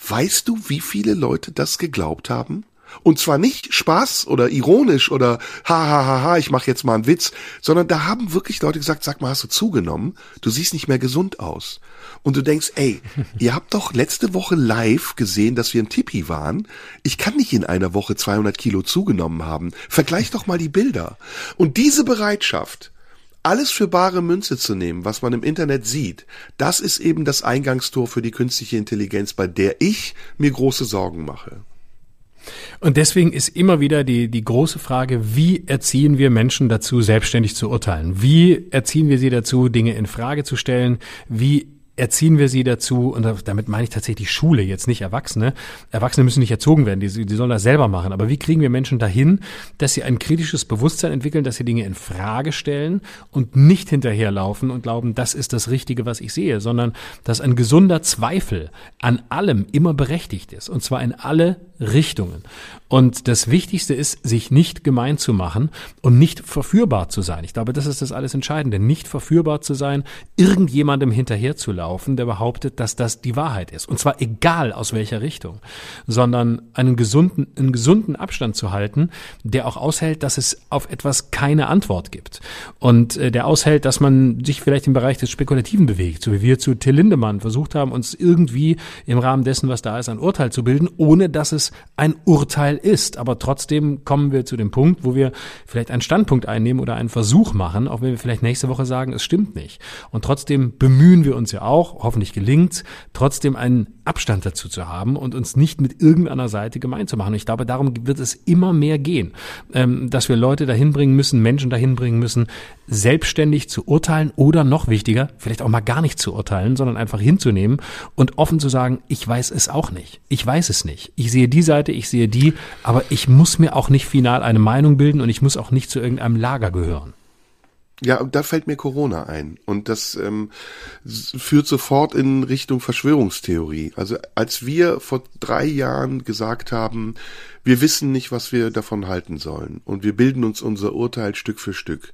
Weißt du, wie viele Leute das geglaubt haben? Und zwar nicht Spaß oder ironisch oder ha ha ha ha, ich mache jetzt mal einen Witz, sondern da haben wirklich Leute gesagt, sag mal, hast du zugenommen? Du siehst nicht mehr gesund aus. Und du denkst, ey, [LAUGHS] ihr habt doch letzte Woche live gesehen, dass wir im Tipi waren. Ich kann nicht in einer Woche 200 Kilo zugenommen haben. Vergleich doch mal die Bilder. Und diese Bereitschaft, alles für bare Münze zu nehmen, was man im Internet sieht, das ist eben das Eingangstor für die künstliche Intelligenz, bei der ich mir große Sorgen mache. Und deswegen ist immer wieder die, die große Frage, wie erziehen wir Menschen dazu, selbstständig zu urteilen? Wie erziehen wir sie dazu, Dinge in Frage zu stellen? Wie erziehen wir sie dazu, und damit meine ich tatsächlich Schule, jetzt nicht Erwachsene. Erwachsene müssen nicht erzogen werden, die, die sollen das selber machen. Aber wie kriegen wir Menschen dahin, dass sie ein kritisches Bewusstsein entwickeln, dass sie Dinge in Frage stellen und nicht hinterherlaufen und glauben, das ist das Richtige, was ich sehe, sondern dass ein gesunder Zweifel an allem immer berechtigt ist, und zwar in alle Richtungen. Und das Wichtigste ist, sich nicht gemein zu machen und nicht verführbar zu sein. Ich glaube, das ist das alles Entscheidende. Nicht verführbar zu sein, irgendjemandem hinterherzulaufen, der behauptet, dass das die Wahrheit ist. Und zwar egal aus welcher Richtung, sondern einen gesunden, einen gesunden Abstand zu halten, der auch aushält, dass es auf etwas keine Antwort gibt. Und äh, der aushält, dass man sich vielleicht im Bereich des Spekulativen bewegt, so wie wir zu Till Lindemann versucht haben, uns irgendwie im Rahmen dessen, was da ist, ein Urteil zu bilden, ohne dass es ein Urteil ist. Aber trotzdem kommen wir zu dem Punkt, wo wir vielleicht einen Standpunkt einnehmen oder einen Versuch machen, auch wenn wir vielleicht nächste Woche sagen, es stimmt nicht. Und trotzdem bemühen wir uns ja auch, hoffentlich gelingt, trotzdem einen Abstand dazu zu haben und uns nicht mit irgendeiner Seite gemein zu machen. Ich glaube, darum wird es immer mehr gehen, ähm, dass wir Leute dahin bringen müssen, Menschen dahin bringen müssen, selbstständig zu urteilen oder noch wichtiger, vielleicht auch mal gar nicht zu urteilen, sondern einfach hinzunehmen und offen zu sagen, ich weiß es auch nicht. Ich weiß es nicht. Ich sehe die Seite, ich sehe die, aber ich muss mir auch nicht final eine Meinung bilden und ich muss auch nicht zu irgendeinem Lager gehören. Ja, da fällt mir Corona ein. Und das ähm, führt sofort in Richtung Verschwörungstheorie. Also als wir vor drei Jahren gesagt haben, wir wissen nicht, was wir davon halten sollen und wir bilden uns unser Urteil Stück für Stück,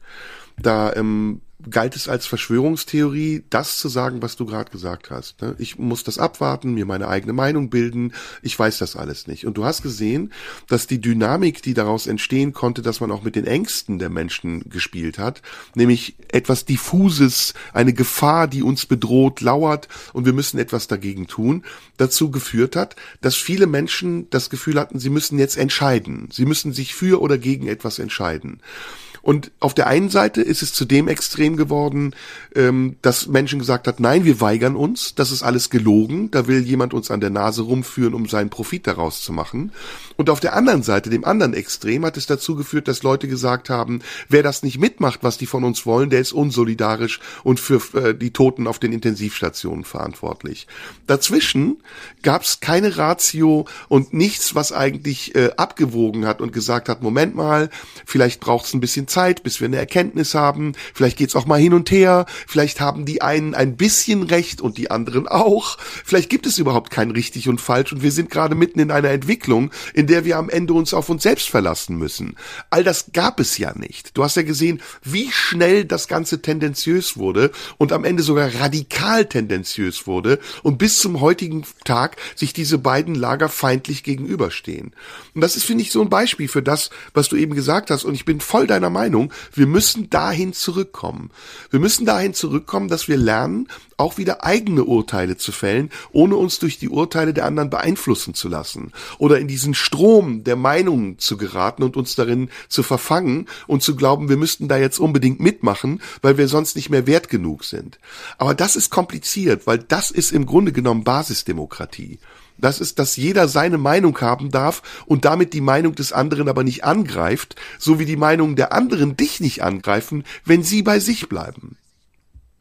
da ähm, galt es als Verschwörungstheorie, das zu sagen, was du gerade gesagt hast. Ne? Ich muss das abwarten, mir meine eigene Meinung bilden, ich weiß das alles nicht. Und du hast gesehen, dass die Dynamik, die daraus entstehen konnte, dass man auch mit den Ängsten der Menschen gespielt hat, nämlich etwas Diffuses, eine Gefahr, die uns bedroht, lauert und wir müssen etwas dagegen tun, dazu geführt hat, dass viele Menschen das Gefühl hatten, sie müssen jetzt entscheiden. Sie müssen sich für oder gegen etwas entscheiden. Und auf der einen Seite ist es zu dem Extrem geworden, ähm, dass Menschen gesagt hat, nein, wir weigern uns, das ist alles gelogen, da will jemand uns an der Nase rumführen, um seinen Profit daraus zu machen. Und auf der anderen Seite, dem anderen Extrem, hat es dazu geführt, dass Leute gesagt haben, wer das nicht mitmacht, was die von uns wollen, der ist unsolidarisch und für äh, die Toten auf den Intensivstationen verantwortlich. Dazwischen gab es keine Ratio und nichts, was eigentlich äh, abgewogen hat und gesagt hat, Moment mal, vielleicht braucht es ein bisschen Zeit, bis wir eine Erkenntnis haben. Vielleicht geht's auch mal hin und her. Vielleicht haben die einen ein bisschen recht und die anderen auch. Vielleicht gibt es überhaupt kein richtig und falsch und wir sind gerade mitten in einer Entwicklung, in der wir am Ende uns auf uns selbst verlassen müssen. All das gab es ja nicht. Du hast ja gesehen, wie schnell das Ganze tendenziös wurde und am Ende sogar radikal tendenziös wurde und bis zum heutigen Tag sich diese beiden Lager feindlich gegenüberstehen. Und das ist, finde ich, so ein Beispiel für das, was du eben gesagt hast. Und ich bin voll deiner Meinung. Meinung, wir müssen dahin zurückkommen. Wir müssen dahin zurückkommen, dass wir lernen, auch wieder eigene Urteile zu fällen, ohne uns durch die Urteile der anderen beeinflussen zu lassen. Oder in diesen Strom der Meinungen zu geraten und uns darin zu verfangen und zu glauben, wir müssten da jetzt unbedingt mitmachen, weil wir sonst nicht mehr wert genug sind. Aber das ist kompliziert, weil das ist im Grunde genommen Basisdemokratie. Das ist, dass jeder seine Meinung haben darf und damit die Meinung des anderen aber nicht angreift, so wie die Meinung der anderen dich nicht angreifen, wenn sie bei sich bleiben.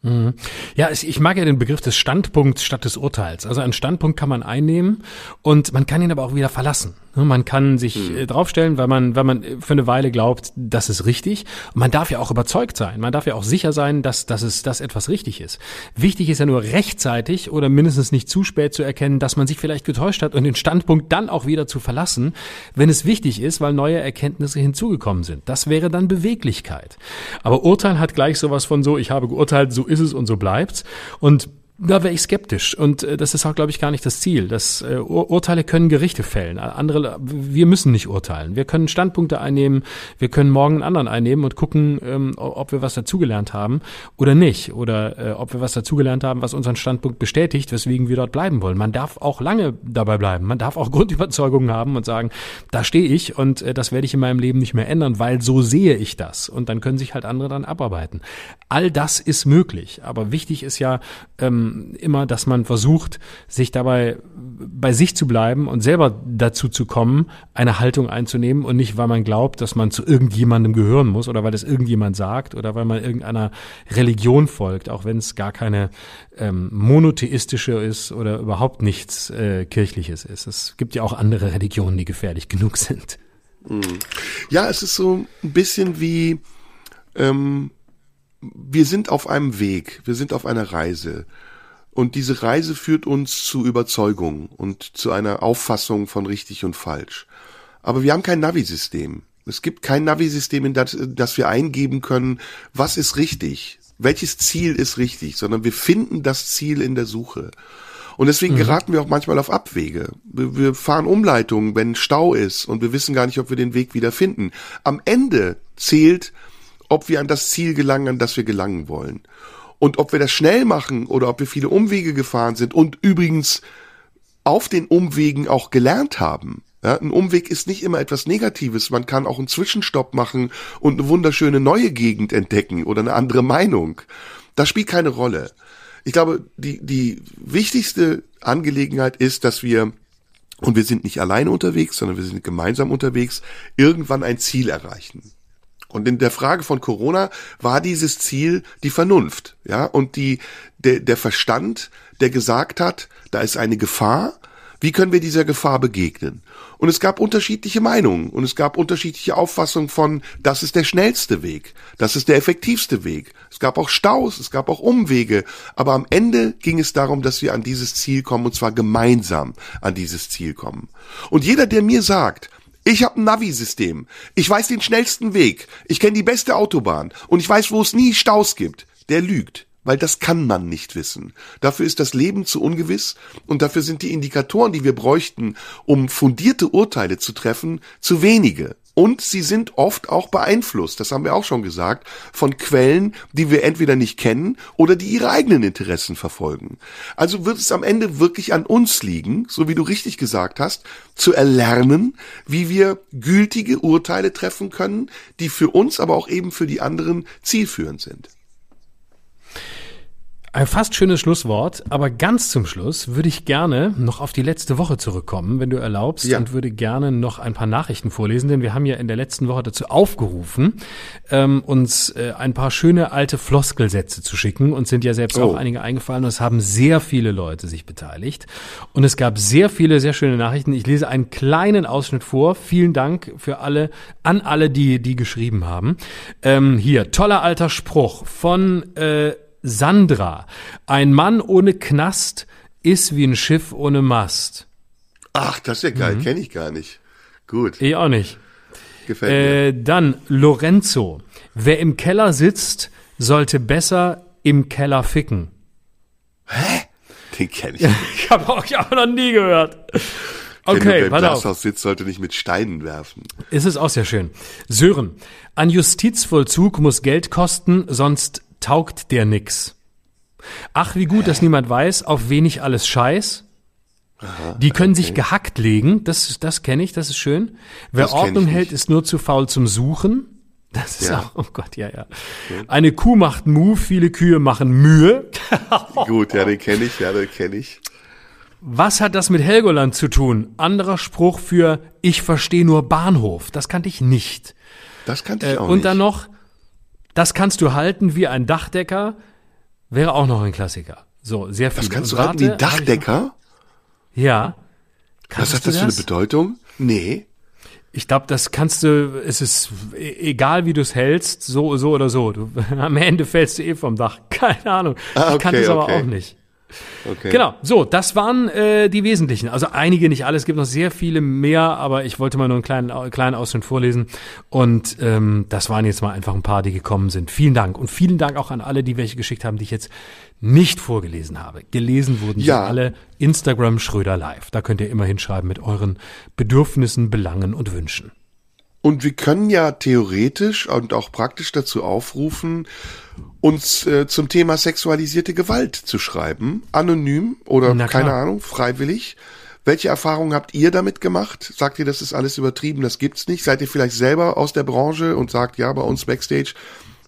Mhm. Ja, ich mag ja den Begriff des Standpunkts statt des Urteils. Also einen Standpunkt kann man einnehmen und man kann ihn aber auch wieder verlassen. Ne, man kann sich mhm. draufstellen, weil man, weil man für eine Weile glaubt, das ist richtig. Und man darf ja auch überzeugt sein. Man darf ja auch sicher sein, dass, dass es, dass etwas richtig ist. Wichtig ist ja nur rechtzeitig oder mindestens nicht zu spät zu erkennen, dass man sich vielleicht getäuscht hat und den Standpunkt dann auch wieder zu verlassen, wenn es wichtig ist, weil neue Erkenntnisse hinzugekommen sind. Das wäre dann Beweglichkeit. Aber Urteil hat gleich sowas von so, ich habe geurteilt, so ist es und so bleibt's. Und da wäre ich skeptisch und äh, das ist auch, glaube ich, gar nicht das Ziel. Das äh, Ur Urteile können Gerichte fällen. Andere, wir müssen nicht urteilen. Wir können Standpunkte einnehmen. Wir können morgen einen anderen einnehmen und gucken, ähm, ob wir was dazugelernt haben oder nicht oder äh, ob wir was dazugelernt haben, was unseren Standpunkt bestätigt, weswegen wir dort bleiben wollen. Man darf auch lange dabei bleiben. Man darf auch [LAUGHS] Grundüberzeugungen haben und sagen, da stehe ich und äh, das werde ich in meinem Leben nicht mehr ändern, weil so sehe ich das. Und dann können sich halt andere dann abarbeiten. All das ist möglich. Aber wichtig ist ja ähm, immer, dass man versucht, sich dabei bei sich zu bleiben und selber dazu zu kommen, eine Haltung einzunehmen und nicht, weil man glaubt, dass man zu irgendjemandem gehören muss oder weil das irgendjemand sagt oder weil man irgendeiner Religion folgt, auch wenn es gar keine ähm, monotheistische ist oder überhaupt nichts äh, kirchliches ist. Es gibt ja auch andere Religionen, die gefährlich genug sind. Hm. Ja, es ist so ein bisschen wie ähm, wir sind auf einem Weg, wir sind auf einer Reise. Und diese Reise führt uns zu Überzeugung und zu einer Auffassung von richtig und falsch. Aber wir haben kein Navi-System. Es gibt kein Navi-System, in das, das wir eingeben können, was ist richtig, welches Ziel ist richtig, sondern wir finden das Ziel in der Suche. Und deswegen mhm. geraten wir auch manchmal auf Abwege. Wir fahren Umleitungen, wenn Stau ist und wir wissen gar nicht, ob wir den Weg wieder finden. Am Ende zählt, ob wir an das Ziel gelangen, an das wir gelangen wollen. Und ob wir das schnell machen oder ob wir viele Umwege gefahren sind und übrigens auf den Umwegen auch gelernt haben. Ja, ein Umweg ist nicht immer etwas Negatives. Man kann auch einen Zwischenstopp machen und eine wunderschöne neue Gegend entdecken oder eine andere Meinung. Das spielt keine Rolle. Ich glaube, die, die wichtigste Angelegenheit ist, dass wir, und wir sind nicht alleine unterwegs, sondern wir sind gemeinsam unterwegs, irgendwann ein Ziel erreichen. Und in der Frage von Corona war dieses Ziel die Vernunft, ja, und die, der, der Verstand, der gesagt hat, da ist eine Gefahr, wie können wir dieser Gefahr begegnen? Und es gab unterschiedliche Meinungen und es gab unterschiedliche Auffassungen von, das ist der schnellste Weg, das ist der effektivste Weg. Es gab auch Staus, es gab auch Umwege, aber am Ende ging es darum, dass wir an dieses Ziel kommen und zwar gemeinsam an dieses Ziel kommen. Und jeder, der mir sagt, ich habe ein Navi-System. Ich weiß den schnellsten Weg. Ich kenne die beste Autobahn. Und ich weiß, wo es nie Staus gibt. der lügt. Weil das kann man nicht wissen. Dafür ist das Leben zu ungewiss und dafür sind die Indikatoren, die wir bräuchten, um fundierte Urteile zu treffen, zu wenige. Und sie sind oft auch beeinflusst, das haben wir auch schon gesagt, von Quellen, die wir entweder nicht kennen oder die ihre eigenen Interessen verfolgen. Also wird es am Ende wirklich an uns liegen, so wie du richtig gesagt hast, zu erlernen, wie wir gültige Urteile treffen können, die für uns, aber auch eben für die anderen zielführend sind. Ein fast schönes Schlusswort, aber ganz zum Schluss würde ich gerne noch auf die letzte Woche zurückkommen, wenn du erlaubst, ja. und würde gerne noch ein paar Nachrichten vorlesen, denn wir haben ja in der letzten Woche dazu aufgerufen, ähm, uns äh, ein paar schöne alte Floskelsätze zu schicken und sind ja selbst oh. auch einige eingefallen und es haben sehr viele Leute sich beteiligt und es gab sehr viele sehr schöne Nachrichten. Ich lese einen kleinen Ausschnitt vor. Vielen Dank für alle, an alle, die die geschrieben haben. Ähm, hier toller alter Spruch von äh, Sandra. Ein Mann ohne Knast ist wie ein Schiff ohne Mast. Ach, das ist ja geil, mhm. kenne ich gar nicht. Gut. Ich auch nicht. Gefällt äh, mir. Dann Lorenzo. Wer im Keller sitzt, sollte besser im Keller ficken. Hä? Den kenne ich. [LAUGHS] ich habe auch, auch noch nie gehört. Okay, Wenn du Glashaus sitzt, sollte nicht mit Steinen werfen. Ist es auch sehr schön. Sören. An Justizvollzug muss Geld kosten, sonst taugt der nix. Ach, wie gut, dass niemand weiß, auf wen ich alles scheiß. Aha, die können okay. sich gehackt legen, das, das kenne ich, das ist schön. Wer das Ordnung hält, ist nur zu faul zum Suchen. Das ist ja. auch, oh Gott, ja, ja. Okay. Eine Kuh macht Mu, viele Kühe machen Mühe. [LAUGHS] Gut, ja, den kenne ich, ja, den kenne ich. Was hat das mit Helgoland zu tun? Anderer Spruch für Ich verstehe nur Bahnhof. Das kannte ich nicht. Das kannte ich äh, auch und nicht. Und dann noch, das kannst du halten wie ein Dachdecker, wäre auch noch ein Klassiker. So, sehr viel. Das kannst du halten wie ein Dachdecker? Ja. Was hat das, das für eine Bedeutung? Nee. Ich glaube, das kannst du, es ist e-, egal, wie du es hältst, so, so oder so. Du, [LAUGHS] am Ende fällst du eh vom Dach. [LAUGHS] Keine Ahnung. Ah, okay, ich kannte es aber okay. auch nicht. Okay. Genau, so, das waren äh, die wesentlichen. Also einige, nicht alles, es gibt noch sehr viele mehr, aber ich wollte mal nur einen kleinen, kleinen Ausschnitt vorlesen. Und ähm, das waren jetzt mal einfach ein paar, die gekommen sind. Vielen Dank. Und vielen Dank auch an alle, die welche geschickt haben, die ich jetzt nicht vorgelesen habe. Gelesen wurden ja. alle Instagram Schröder Live. Da könnt ihr immer hinschreiben mit euren Bedürfnissen, Belangen und Wünschen. Und wir können ja theoretisch und auch praktisch dazu aufrufen, uns äh, zum Thema sexualisierte Gewalt zu schreiben, anonym oder keine Ahnung, freiwillig. Welche Erfahrungen habt ihr damit gemacht? Sagt ihr, das ist alles übertrieben, das gibt's nicht? Seid ihr vielleicht selber aus der Branche und sagt, ja, bei uns Backstage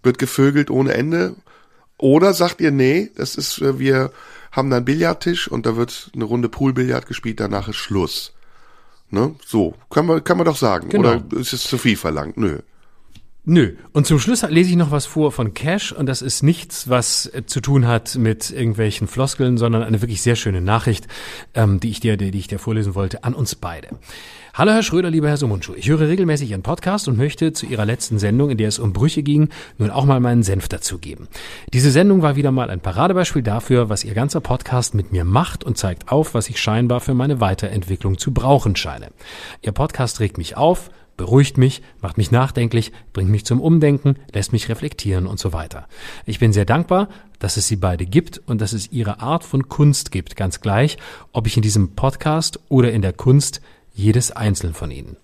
wird gevögelt ohne Ende? Oder sagt ihr, nee, das ist, äh, wir haben da einen Billardtisch und da wird eine Runde Poolbillard gespielt, danach ist Schluss. Ne? So, kann man, kann man doch sagen. Genau. Oder ist es zu viel verlangt? Nö. Nö. Und zum Schluss lese ich noch was vor von Cash und das ist nichts, was äh, zu tun hat mit irgendwelchen Floskeln, sondern eine wirklich sehr schöne Nachricht, ähm, die ich dir, die, die ich dir vorlesen wollte, an uns beide. Hallo Herr Schröder, lieber Herr Sumundschuh. Ich höre regelmäßig Ihren Podcast und möchte zu Ihrer letzten Sendung, in der es um Brüche ging, nun auch mal meinen Senf dazugeben. Diese Sendung war wieder mal ein Paradebeispiel dafür, was Ihr ganzer Podcast mit mir macht und zeigt auf, was ich scheinbar für meine Weiterentwicklung zu brauchen scheine. Ihr Podcast regt mich auf, beruhigt mich, macht mich nachdenklich, bringt mich zum Umdenken, lässt mich reflektieren und so weiter. Ich bin sehr dankbar, dass es sie beide gibt und dass es ihre Art von Kunst gibt, ganz gleich, ob ich in diesem Podcast oder in der Kunst jedes einzeln von ihnen.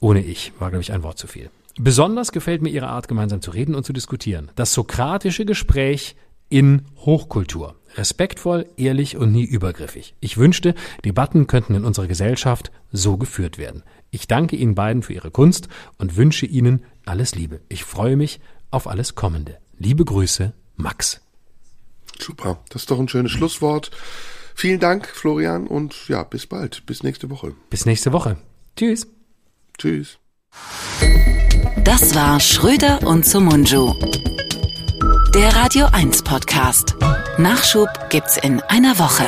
Ohne ich war, glaube ich, ein Wort zu viel. Besonders gefällt mir ihre Art, gemeinsam zu reden und zu diskutieren. Das sokratische Gespräch in Hochkultur. Respektvoll, ehrlich und nie übergriffig. Ich wünschte, Debatten könnten in unserer Gesellschaft so geführt werden. Ich danke Ihnen beiden für Ihre Kunst und wünsche Ihnen alles Liebe. Ich freue mich auf alles Kommende. Liebe Grüße, Max. Super, das ist doch ein schönes Schlusswort. Vielen Dank, Florian, und ja, bis bald. Bis nächste Woche. Bis nächste Woche. Tschüss. Tschüss. Das war Schröder und Sumunju. Der Radio 1 Podcast. Nachschub gibt's in einer Woche.